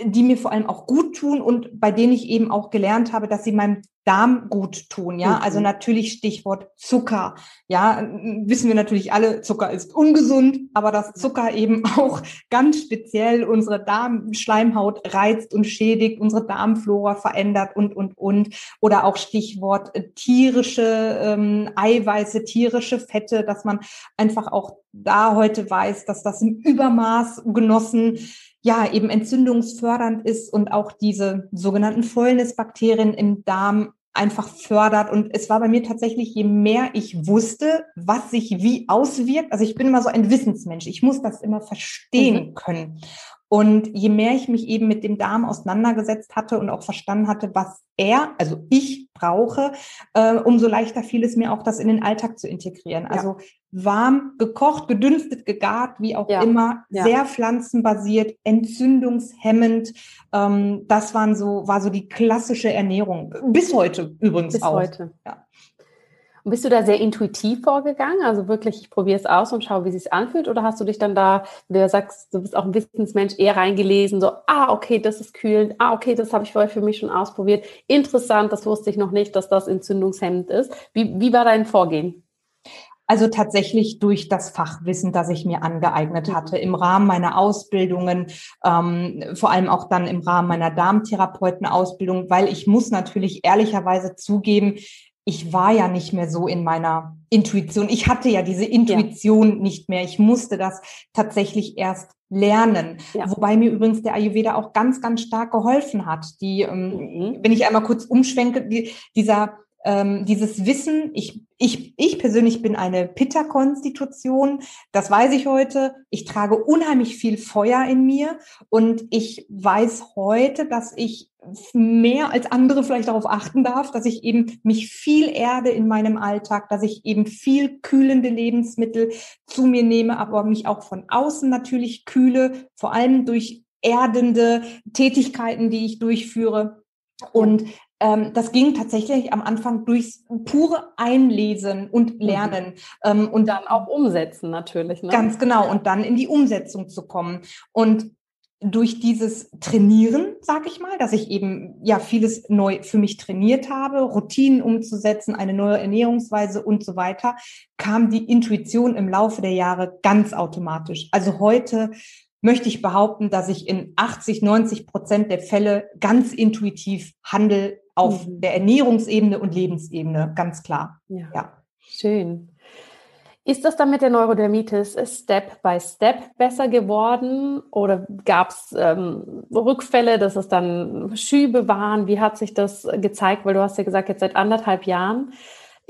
die mir vor allem auch gut tun und bei denen ich eben auch gelernt habe, dass sie meinem Darm gut tun, ja. Also mhm. Also natürlich Stichwort Zucker. Ja, wissen wir natürlich alle, Zucker ist ungesund, aber dass Zucker eben (laughs) auch ganz speziell unsere Darmschleimhaut reizt und schädigt, unsere Darmflora verändert und, und, und. Oder auch Stichwort äh, tierische ähm, Eiweiße, tierische Fette, dass man einfach auch da heute weiß, dass das im Übermaß genossen ja eben entzündungsfördernd ist und auch diese sogenannten Fäulnisbakterien im Darm einfach fördert. Und es war bei mir tatsächlich, je mehr ich wusste, was sich wie auswirkt, also ich bin immer so ein Wissensmensch, ich muss das immer verstehen mhm. können. Und je mehr ich mich eben mit dem Darm auseinandergesetzt hatte und auch verstanden hatte, was er, also ich brauche, äh, umso leichter fiel es mir auch, das in den Alltag zu integrieren. Ja. Also warm, gekocht, gedünstet, gegart, wie auch ja. immer, ja. sehr pflanzenbasiert, entzündungshemmend. Ähm, das waren so, war so die klassische Ernährung. Bis heute übrigens Bis auch. heute. Ja. Und bist du da sehr intuitiv vorgegangen? Also wirklich, ich probiere es aus und schaue, wie es sich anfühlt? Oder hast du dich dann da, wie du sagst, du bist auch ein Wissensmensch, eher reingelesen, so, ah, okay, das ist kühlend, ah, okay, das habe ich vorher für mich schon ausprobiert. Interessant, das wusste ich noch nicht, dass das entzündungshemmend ist. Wie, wie war dein Vorgehen? Also tatsächlich durch das Fachwissen, das ich mir angeeignet mhm. hatte im Rahmen meiner Ausbildungen, ähm, vor allem auch dann im Rahmen meiner Darmtherapeutenausbildung, weil ich muss natürlich ehrlicherweise zugeben, ich war ja nicht mehr so in meiner Intuition. Ich hatte ja diese Intuition ja. nicht mehr. Ich musste das tatsächlich erst lernen. Ja. Wobei mir übrigens der Ayurveda auch ganz, ganz stark geholfen hat. Die, ähm, mhm. wenn ich einmal kurz umschwenke, die, dieser ähm, dieses Wissen, ich, ich, ich persönlich bin eine Pitta-Konstitution, das weiß ich heute. Ich trage unheimlich viel Feuer in mir und ich weiß heute, dass ich mehr als andere vielleicht darauf achten darf, dass ich eben mich viel erde in meinem Alltag, dass ich eben viel kühlende Lebensmittel zu mir nehme, aber mich auch von außen natürlich kühle, vor allem durch erdende Tätigkeiten, die ich durchführe. Und das ging tatsächlich am Anfang durchs pure Einlesen und mhm. Lernen. Mhm. Ähm, und dann auch umsetzen natürlich. Ne? Ganz genau. Und dann in die Umsetzung zu kommen. Und durch dieses Trainieren, sag ich mal, dass ich eben ja vieles neu für mich trainiert habe, Routinen umzusetzen, eine neue Ernährungsweise und so weiter, kam die Intuition im Laufe der Jahre ganz automatisch. Also heute möchte ich behaupten, dass ich in 80, 90 Prozent der Fälle ganz intuitiv handle auf mhm. der Ernährungsebene und Lebensebene, ganz klar. Ja. ja. Schön. Ist das dann mit der Neurodermitis Step by Step besser geworden oder gab es ähm, Rückfälle, dass es dann Schübe waren? Wie hat sich das gezeigt? Weil du hast ja gesagt, jetzt seit anderthalb Jahren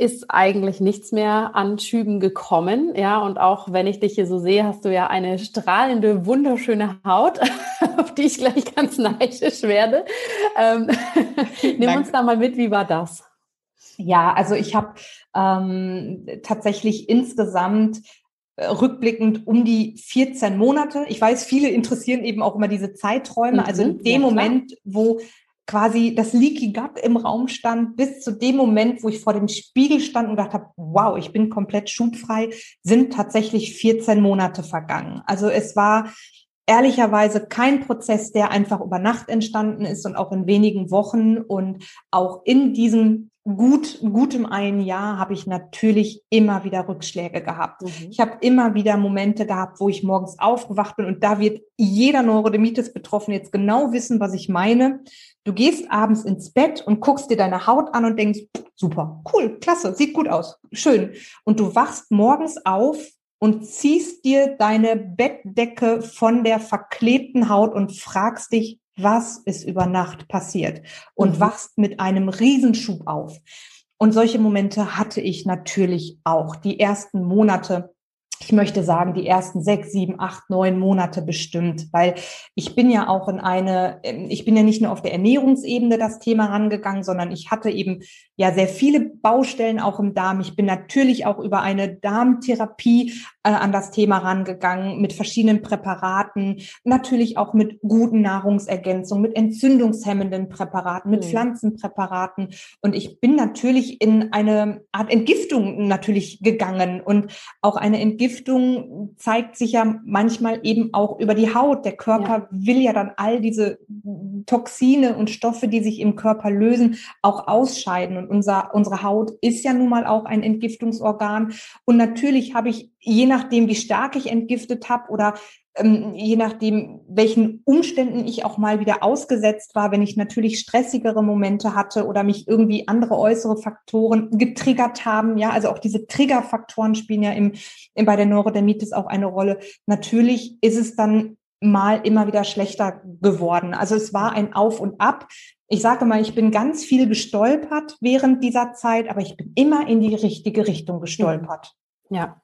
ist eigentlich nichts mehr an Schüben gekommen. Ja, und auch wenn ich dich hier so sehe, hast du ja eine strahlende, wunderschöne Haut, (laughs) auf die ich gleich ganz neidisch werde. Ähm, nimm Danke. uns da mal mit, wie war das? Ja, also ich habe ähm, tatsächlich insgesamt äh, rückblickend um die 14 Monate. Ich weiß, viele interessieren eben auch immer diese Zeiträume. Mhm, also in dem ja, Moment, wo quasi das Leaky Gut im Raum stand, bis zu dem Moment, wo ich vor dem Spiegel stand und gedacht habe, wow, ich bin komplett schubfrei, sind tatsächlich 14 Monate vergangen. Also es war ehrlicherweise kein Prozess, der einfach über Nacht entstanden ist und auch in wenigen Wochen und auch in diesem gut, gutem ein Jahr habe ich natürlich immer wieder Rückschläge gehabt. Mhm. Ich habe immer wieder Momente gehabt, wo ich morgens aufgewacht bin und da wird jeder Neurodermitis betroffen jetzt genau wissen, was ich meine. Du gehst abends ins Bett und guckst dir deine Haut an und denkst, super, cool, klasse, sieht gut aus, schön. Und du wachst morgens auf und ziehst dir deine Bettdecke von der verklebten Haut und fragst dich, was ist über Nacht passiert und mhm. wachst mit einem Riesenschub auf. Und solche Momente hatte ich natürlich auch. Die ersten Monate ich möchte sagen, die ersten sechs, sieben, acht, neun Monate bestimmt, weil ich bin ja auch in eine, ähm, ich bin ja nicht nur auf der Ernährungsebene das Thema rangegangen, sondern ich hatte eben ja sehr viele Baustellen auch im Darm. Ich bin natürlich auch über eine Darmtherapie äh, an das Thema rangegangen mit verschiedenen Präparaten, natürlich auch mit guten Nahrungsergänzungen, mit entzündungshemmenden Präparaten, mit mhm. Pflanzenpräparaten. Und ich bin natürlich in eine Art Entgiftung natürlich gegangen und auch eine Entgiftung zeigt sich ja manchmal eben auch über die Haut. Der Körper ja. will ja dann all diese Toxine und Stoffe, die sich im Körper lösen, auch ausscheiden. Und unser, unsere Haut ist ja nun mal auch ein Entgiftungsorgan. Und natürlich habe ich, je nachdem, wie stark ich entgiftet habe oder ähm, je nachdem, welchen Umständen ich auch mal wieder ausgesetzt war, wenn ich natürlich stressigere Momente hatte oder mich irgendwie andere äußere Faktoren getriggert haben. Ja, also auch diese Triggerfaktoren spielen ja im, im bei der Neurodermitis auch eine Rolle. Natürlich ist es dann mal immer wieder schlechter geworden. Also es war ein Auf und Ab. Ich sage mal, ich bin ganz viel gestolpert während dieser Zeit, aber ich bin immer in die richtige Richtung gestolpert. Ja,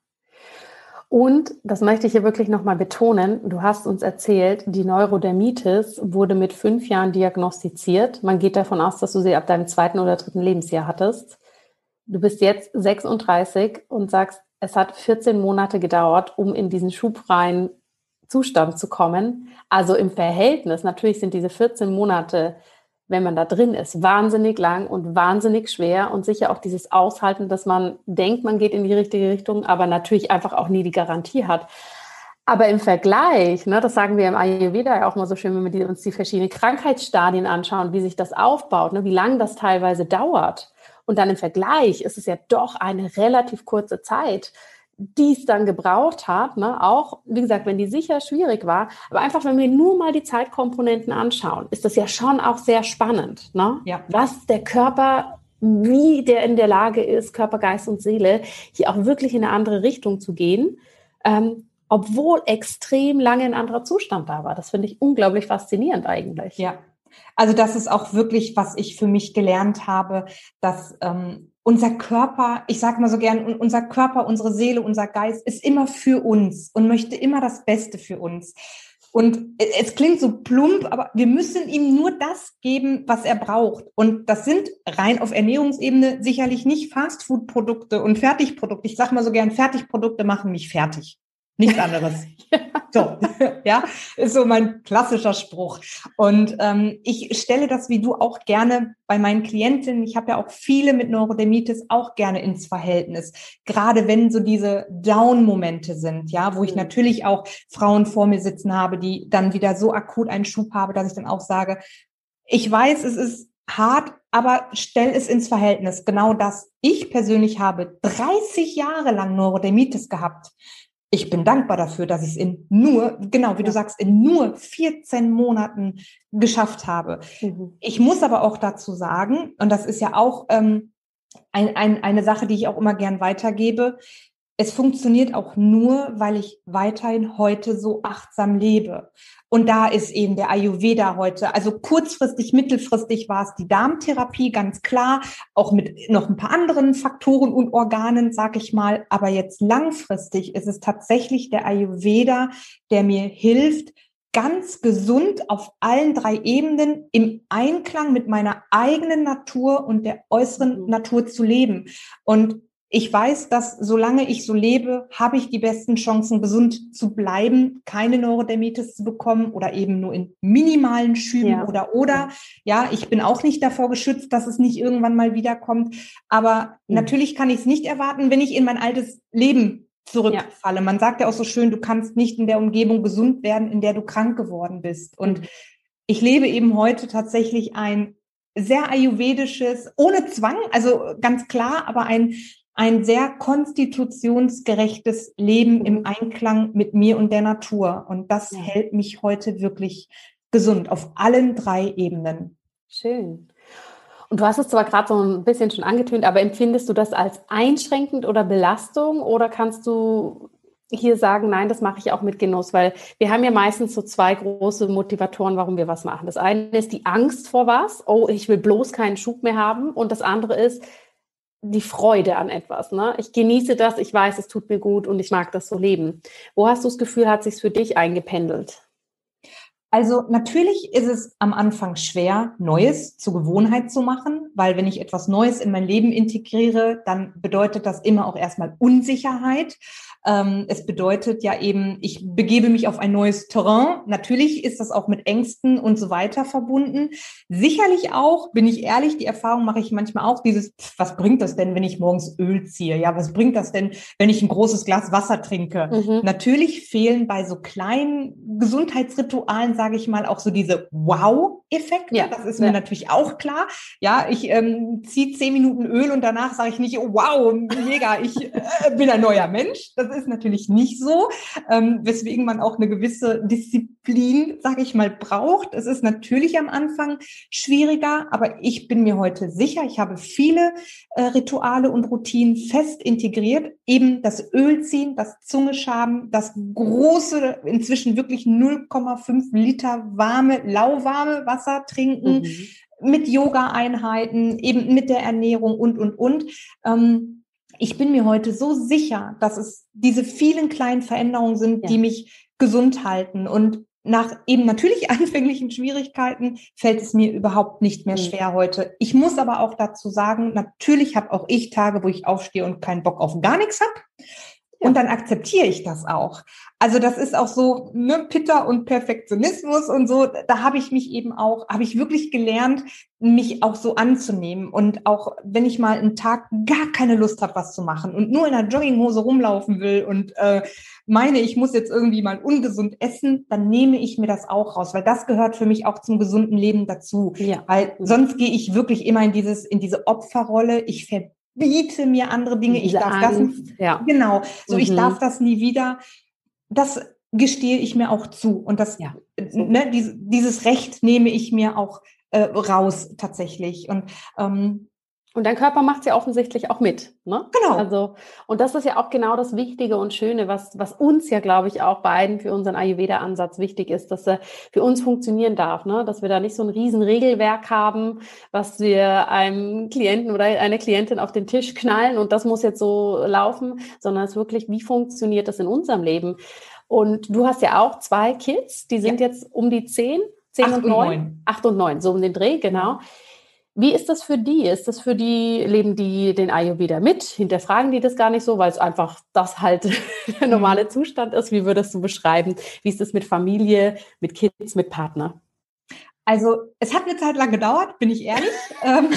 und das möchte ich hier wirklich nochmal betonen. Du hast uns erzählt, die Neurodermitis wurde mit fünf Jahren diagnostiziert. Man geht davon aus, dass du sie ab deinem zweiten oder dritten Lebensjahr hattest. Du bist jetzt 36 und sagst, es hat 14 Monate gedauert, um in diesen schubfreien Zustand zu kommen. Also im Verhältnis, natürlich sind diese 14 Monate wenn man da drin ist, wahnsinnig lang und wahnsinnig schwer und sicher auch dieses Aushalten, dass man denkt, man geht in die richtige Richtung, aber natürlich einfach auch nie die Garantie hat. Aber im Vergleich, ne, das sagen wir im Ayurveda ja auch mal so schön, wenn wir uns die verschiedenen Krankheitsstadien anschauen, wie sich das aufbaut, ne, wie lange das teilweise dauert. Und dann im Vergleich ist es ja doch eine relativ kurze Zeit, die es dann gebraucht hat, ne, auch, wie gesagt, wenn die sicher schwierig war, aber einfach, wenn wir nur mal die Zeitkomponenten anschauen, ist das ja schon auch sehr spannend, ne? Ja. was der Körper, wie der in der Lage ist, Körper, Geist und Seele, hier auch wirklich in eine andere Richtung zu gehen, ähm, obwohl extrem lange ein anderer Zustand da war. Das finde ich unglaublich faszinierend eigentlich. Ja, also das ist auch wirklich, was ich für mich gelernt habe, dass ähm, unser Körper, ich sage mal so gern, unser Körper, unsere Seele, unser Geist ist immer für uns und möchte immer das Beste für uns. Und es klingt so plump, aber wir müssen ihm nur das geben, was er braucht. Und das sind rein auf Ernährungsebene sicherlich nicht Fastfood-Produkte und Fertigprodukte. Ich sage mal so gern, Fertigprodukte machen mich fertig. Nichts anderes. (laughs) So, ja, ist so mein klassischer Spruch. Und ähm, ich stelle das wie du auch gerne bei meinen Klientinnen. Ich habe ja auch viele mit Neurodermitis auch gerne ins Verhältnis. Gerade wenn so diese Down-Momente sind, ja, wo ich mhm. natürlich auch Frauen vor mir sitzen habe, die dann wieder so akut einen Schub habe, dass ich dann auch sage, ich weiß, es ist hart, aber stell es ins Verhältnis. Genau das. Ich persönlich habe 30 Jahre lang Neurodermitis gehabt ich bin dankbar dafür, dass ich es in nur, genau wie ja. du sagst, in nur 14 Monaten geschafft habe. Mhm. Ich muss aber auch dazu sagen, und das ist ja auch ähm, ein, ein, eine Sache, die ich auch immer gern weitergebe, es funktioniert auch nur, weil ich weiterhin heute so achtsam lebe. Und da ist eben der Ayurveda heute. Also kurzfristig, mittelfristig war es die Darmtherapie, ganz klar, auch mit noch ein paar anderen Faktoren und Organen, sag ich mal. Aber jetzt langfristig ist es tatsächlich der Ayurveda, der mir hilft, ganz gesund auf allen drei Ebenen im Einklang mit meiner eigenen Natur und der äußeren. Natur zu leben. Und ich weiß, dass solange ich so lebe, habe ich die besten Chancen, gesund zu bleiben, keine Neurodermitis zu bekommen oder eben nur in minimalen Schüben ja. oder oder. Ja, ich bin auch nicht davor geschützt, dass es nicht irgendwann mal wiederkommt. Aber mhm. natürlich kann ich es nicht erwarten, wenn ich in mein altes Leben zurückfalle. Ja. Man sagt ja auch so schön, du kannst nicht in der Umgebung gesund werden, in der du krank geworden bist. Und mhm. ich lebe eben heute tatsächlich ein sehr ayurvedisches, ohne Zwang, also ganz klar, aber ein ein sehr konstitutionsgerechtes Leben im Einklang mit mir und der Natur. Und das ja. hält mich heute wirklich gesund auf allen drei Ebenen. Schön. Und du hast es zwar gerade so ein bisschen schon angetönt, aber empfindest du das als einschränkend oder Belastung oder kannst du hier sagen, nein, das mache ich auch mit Genuss, weil wir haben ja meistens so zwei große Motivatoren, warum wir was machen. Das eine ist die Angst vor was, oh, ich will bloß keinen Schub mehr haben und das andere ist, die Freude an etwas. Ne? Ich genieße das, ich weiß, es tut mir gut und ich mag das so leben. Wo hast du das Gefühl, hat sich für dich eingependelt? Also natürlich ist es am Anfang schwer, Neues zur Gewohnheit zu machen, weil wenn ich etwas Neues in mein Leben integriere, dann bedeutet das immer auch erstmal Unsicherheit. Ähm, es bedeutet ja eben, ich begebe mich auf ein neues Terrain. Natürlich ist das auch mit Ängsten und so weiter verbunden. Sicherlich auch, bin ich ehrlich, die Erfahrung mache ich manchmal auch, dieses, was bringt das denn, wenn ich morgens Öl ziehe? Ja, was bringt das denn, wenn ich ein großes Glas Wasser trinke? Mhm. Natürlich fehlen bei so kleinen Gesundheitsritualen, sage ich mal, auch so diese Wow-Effekte. Ja. Das ist mir ja. natürlich auch klar. Ja, ich ähm, ziehe zehn Minuten Öl und danach sage ich nicht, oh, wow, mega, ich äh, bin ein neuer Mensch. Das ist natürlich nicht so, ähm, weswegen man auch eine gewisse Disziplin, sage ich mal, braucht. Es ist natürlich am Anfang schwieriger, aber ich bin mir heute sicher, ich habe viele äh, Rituale und Routinen fest integriert. Eben das Ölziehen, das Zungeschaben, das große, inzwischen wirklich 0,5 Liter warme, lauwarme Wasser trinken. Mhm mit Yoga-Einheiten, eben mit der Ernährung und, und, und. Ähm, ich bin mir heute so sicher, dass es diese vielen kleinen Veränderungen sind, ja. die mich gesund halten. Und nach eben natürlich (laughs) anfänglichen Schwierigkeiten fällt es mir überhaupt nicht mehr mhm. schwer heute. Ich muss aber auch dazu sagen, natürlich habe auch ich Tage, wo ich aufstehe und keinen Bock auf gar nichts habe. Und dann akzeptiere ich das auch. Also das ist auch so ne, Pitter und Perfektionismus und so. Da habe ich mich eben auch, habe ich wirklich gelernt, mich auch so anzunehmen. Und auch wenn ich mal einen Tag gar keine Lust habe, was zu machen und nur in einer Jogginghose rumlaufen will und äh, meine, ich muss jetzt irgendwie mal ungesund essen, dann nehme ich mir das auch raus, weil das gehört für mich auch zum gesunden Leben dazu. Ja. Weil sonst gehe ich wirklich immer in dieses, in diese Opferrolle. Ich verbiete mir andere Dinge. Diese ich darf Angst, das, ja. genau. So, mhm. ich darf das nie wieder das gestehe ich mir auch zu. Und das, ja. ne, dieses, dieses Recht nehme ich mir auch äh, raus tatsächlich. Und ähm, und dein Körper macht es ja offensichtlich auch mit. Ne? Genau. Also, und das ist ja auch genau das Wichtige und Schöne, was, was uns ja, glaube ich, auch beiden für unseren Ayurveda-Ansatz wichtig ist, dass er für uns funktionieren darf, ne? dass wir da nicht so ein riesen Regelwerk haben, was wir einem Klienten oder einer Klientin auf den Tisch knallen und das muss jetzt so laufen, sondern es wirklich, wie funktioniert das in unserem Leben? Und du hast ja auch zwei Kids, die sind ja. jetzt um die zehn, zehn und neun, acht und neun, so um den Dreh, genau. Wie ist das für die? Ist das für die, leben die den Ayurveda mit? Hinterfragen die das gar nicht so, weil es einfach das halt (laughs) der normale mhm. Zustand ist? Wie würdest du beschreiben? Wie ist das mit Familie, mit Kids, mit Partner? Also es hat eine Zeit lang gedauert, bin ich ehrlich. (laughs) ähm,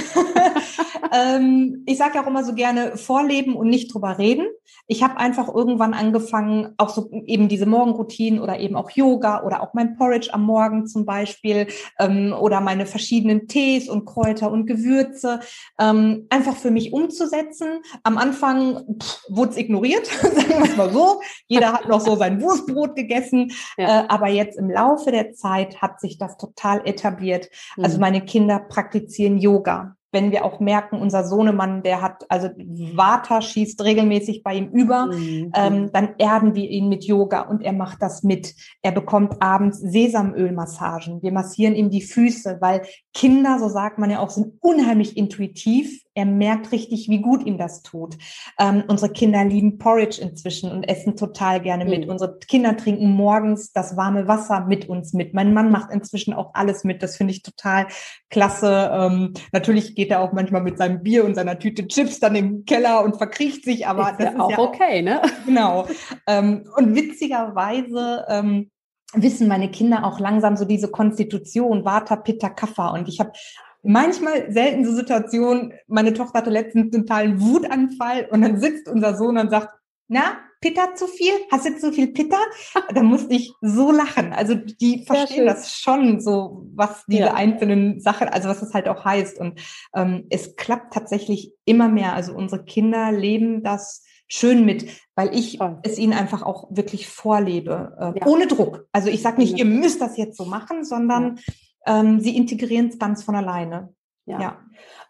(laughs) ähm, ich sage ja auch immer so gerne vorleben und nicht drüber reden. Ich habe einfach irgendwann angefangen, auch so eben diese Morgenroutinen oder eben auch Yoga oder auch mein Porridge am Morgen zum Beispiel ähm, oder meine verschiedenen Tees und Kräuter und Gewürze ähm, einfach für mich umzusetzen. Am Anfang wurde es ignoriert, (laughs) sagen wir es mal so. Jeder hat noch so sein Wurstbrot gegessen. Ja. Äh, aber jetzt im Laufe der Zeit hat sich das total etabliert etabliert. Also mhm. meine Kinder praktizieren Yoga wenn wir auch merken, unser Sohnemann, der hat, also Vata schießt regelmäßig bei ihm über, mhm. ähm, dann erden wir ihn mit Yoga und er macht das mit. Er bekommt abends Sesamölmassagen. Wir massieren ihm die Füße, weil Kinder, so sagt man ja auch, sind unheimlich intuitiv. Er merkt richtig, wie gut ihm das tut. Ähm, unsere Kinder lieben Porridge inzwischen und essen total gerne mit. Mhm. Unsere Kinder trinken morgens das warme Wasser mit uns mit. Mein Mann macht inzwischen auch alles mit. Das finde ich total klasse. Ähm, natürlich geht er auch manchmal mit seinem Bier und seiner Tüte Chips dann im Keller und verkriecht sich, aber ist das ja ist auch ja okay, ne? Genau. Ähm, und witzigerweise ähm, wissen meine Kinder auch langsam so diese Konstitution, Vata, Pitta, Kapha. Und ich habe manchmal selten so Situationen, meine Tochter hatte letztens einen totalen Wutanfall und dann sitzt unser Sohn und sagt, na, Pitta zu viel? Hast du zu viel Pitta? (laughs) Da musste ich so lachen. Also die verstehen das schon so, was diese ja. einzelnen Sachen, also was das halt auch heißt. Und ähm, es klappt tatsächlich immer mehr. Also unsere Kinder leben das schön mit, weil ich Toll. es ihnen einfach auch wirklich vorlebe, äh, ja. ohne Druck. Also ich sage nicht, ihr müsst das jetzt so machen, sondern ja. ähm, sie integrieren es ganz von alleine. Ja. ja.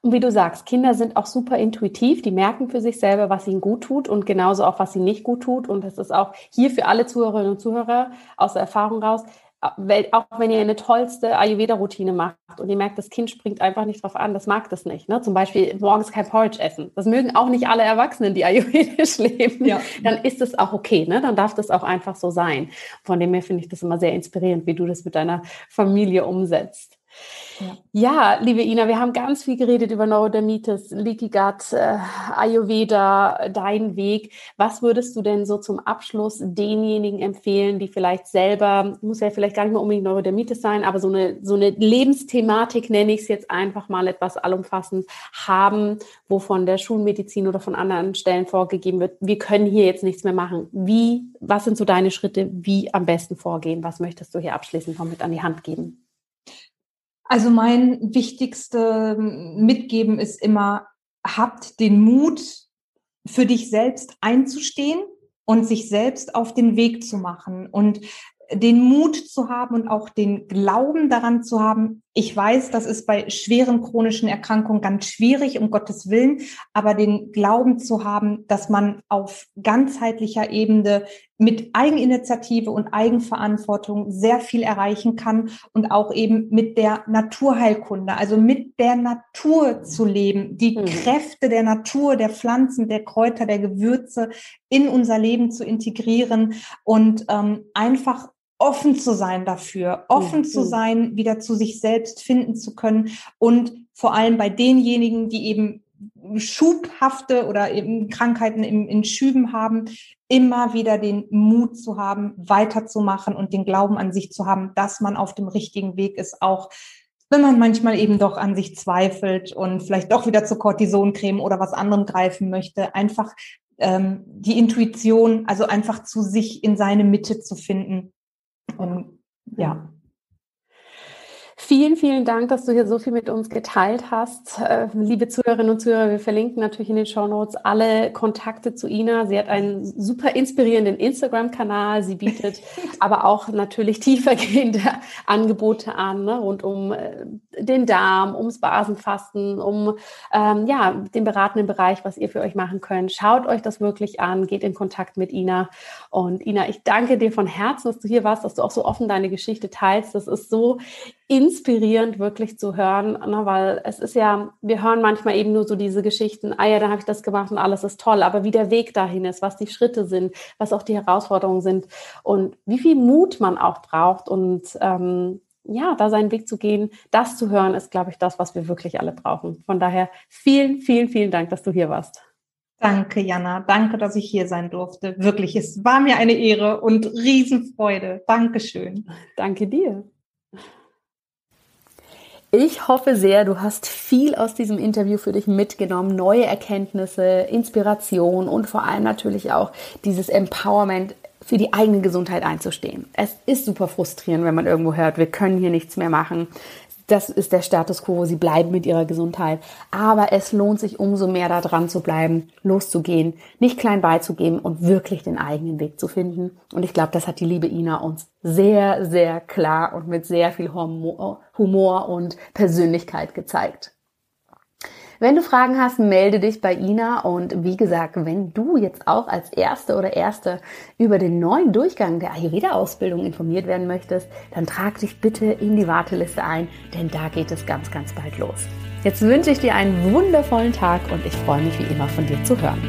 Und wie du sagst, Kinder sind auch super intuitiv, die merken für sich selber, was ihnen gut tut und genauso auch, was ihnen nicht gut tut. Und das ist auch hier für alle Zuhörerinnen und Zuhörer aus der Erfahrung raus, auch wenn ihr eine tollste Ayurveda-Routine macht und ihr merkt, das Kind springt einfach nicht drauf an, das mag das nicht. Ne? Zum Beispiel morgens kein Porridge essen. Das mögen auch nicht alle Erwachsenen, die ayurvedisch (laughs) leben. Ja. Dann ist es auch okay. Ne? Dann darf das auch einfach so sein. Von dem her finde ich das immer sehr inspirierend, wie du das mit deiner Familie umsetzt. Ja. liebe Ina, wir haben ganz viel geredet über Neurodermitis, Leaky Gut, äh, Ayurveda, dein Weg. Was würdest du denn so zum Abschluss denjenigen empfehlen, die vielleicht selber, muss ja vielleicht gar nicht mehr unbedingt Neurodermitis sein, aber so eine, so eine Lebensthematik, nenne ich es jetzt einfach mal etwas allumfassend, haben, wo von der Schulmedizin oder von anderen Stellen vorgegeben wird, wir können hier jetzt nichts mehr machen. Wie, was sind so deine Schritte, wie am besten vorgehen? Was möchtest du hier abschließend noch mit an die Hand geben? Also mein wichtigste Mitgeben ist immer, habt den Mut, für dich selbst einzustehen und sich selbst auf den Weg zu machen. Und den Mut zu haben und auch den Glauben daran zu haben, ich weiß, das ist bei schweren chronischen Erkrankungen ganz schwierig, um Gottes Willen, aber den Glauben zu haben, dass man auf ganzheitlicher Ebene mit Eigeninitiative und Eigenverantwortung sehr viel erreichen kann und auch eben mit der Naturheilkunde, also mit der Natur zu leben, die mhm. Kräfte der Natur, der Pflanzen, der Kräuter, der Gewürze in unser Leben zu integrieren und ähm, einfach offen zu sein dafür, offen mhm. zu sein, wieder zu sich selbst finden zu können und vor allem bei denjenigen, die eben schubhafte oder eben Krankheiten in, in Schüben haben, immer wieder den Mut zu haben, weiterzumachen und den Glauben an sich zu haben, dass man auf dem richtigen Weg ist, auch wenn man manchmal eben doch an sich zweifelt und vielleicht doch wieder zur Cortisoncreme oder was anderem greifen möchte, einfach ähm, die Intuition, also einfach zu sich in seine Mitte zu finden und ja. Vielen, vielen Dank, dass du hier so viel mit uns geteilt hast. Äh, liebe Zuhörerinnen und Zuhörer, wir verlinken natürlich in den Show Notes alle Kontakte zu Ina. Sie hat einen super inspirierenden Instagram-Kanal. Sie bietet (laughs) aber auch natürlich tiefergehende Angebote an, ne, rund um äh, den Darm, ums Basenfasten, um ähm, ja, den beratenden Bereich, was ihr für euch machen könnt. Schaut euch das wirklich an, geht in Kontakt mit Ina. Und Ina, ich danke dir von Herzen, dass du hier warst, dass du auch so offen deine Geschichte teilst. Das ist so inspirierend wirklich zu hören, ne, weil es ist ja, wir hören manchmal eben nur so diese Geschichten, ah ja, da habe ich das gemacht und alles ist toll, aber wie der Weg dahin ist, was die Schritte sind, was auch die Herausforderungen sind und wie viel Mut man auch braucht und ähm, ja, da seinen Weg zu gehen, das zu hören, ist, glaube ich, das, was wir wirklich alle brauchen. Von daher vielen, vielen, vielen Dank, dass du hier warst. Danke, Jana. Danke, dass ich hier sein durfte. Wirklich, es war mir eine Ehre und Riesenfreude. Dankeschön. Danke dir. Ich hoffe sehr, du hast viel aus diesem Interview für dich mitgenommen, neue Erkenntnisse, Inspiration und vor allem natürlich auch dieses Empowerment für die eigene Gesundheit einzustehen. Es ist super frustrierend, wenn man irgendwo hört, wir können hier nichts mehr machen das ist der Status quo, sie bleiben mit ihrer Gesundheit. Aber es lohnt sich umso mehr da dran zu bleiben, loszugehen, nicht klein beizugeben und wirklich den eigenen Weg zu finden. Und ich glaube, das hat die liebe Ina uns sehr, sehr klar und mit sehr viel Humor und Persönlichkeit gezeigt. Wenn du Fragen hast, melde dich bei Ina und wie gesagt, wenn du jetzt auch als Erste oder Erste über den neuen Durchgang der Ayurveda-Ausbildung informiert werden möchtest, dann trag dich bitte in die Warteliste ein, denn da geht es ganz, ganz bald los. Jetzt wünsche ich dir einen wundervollen Tag und ich freue mich wie immer von dir zu hören.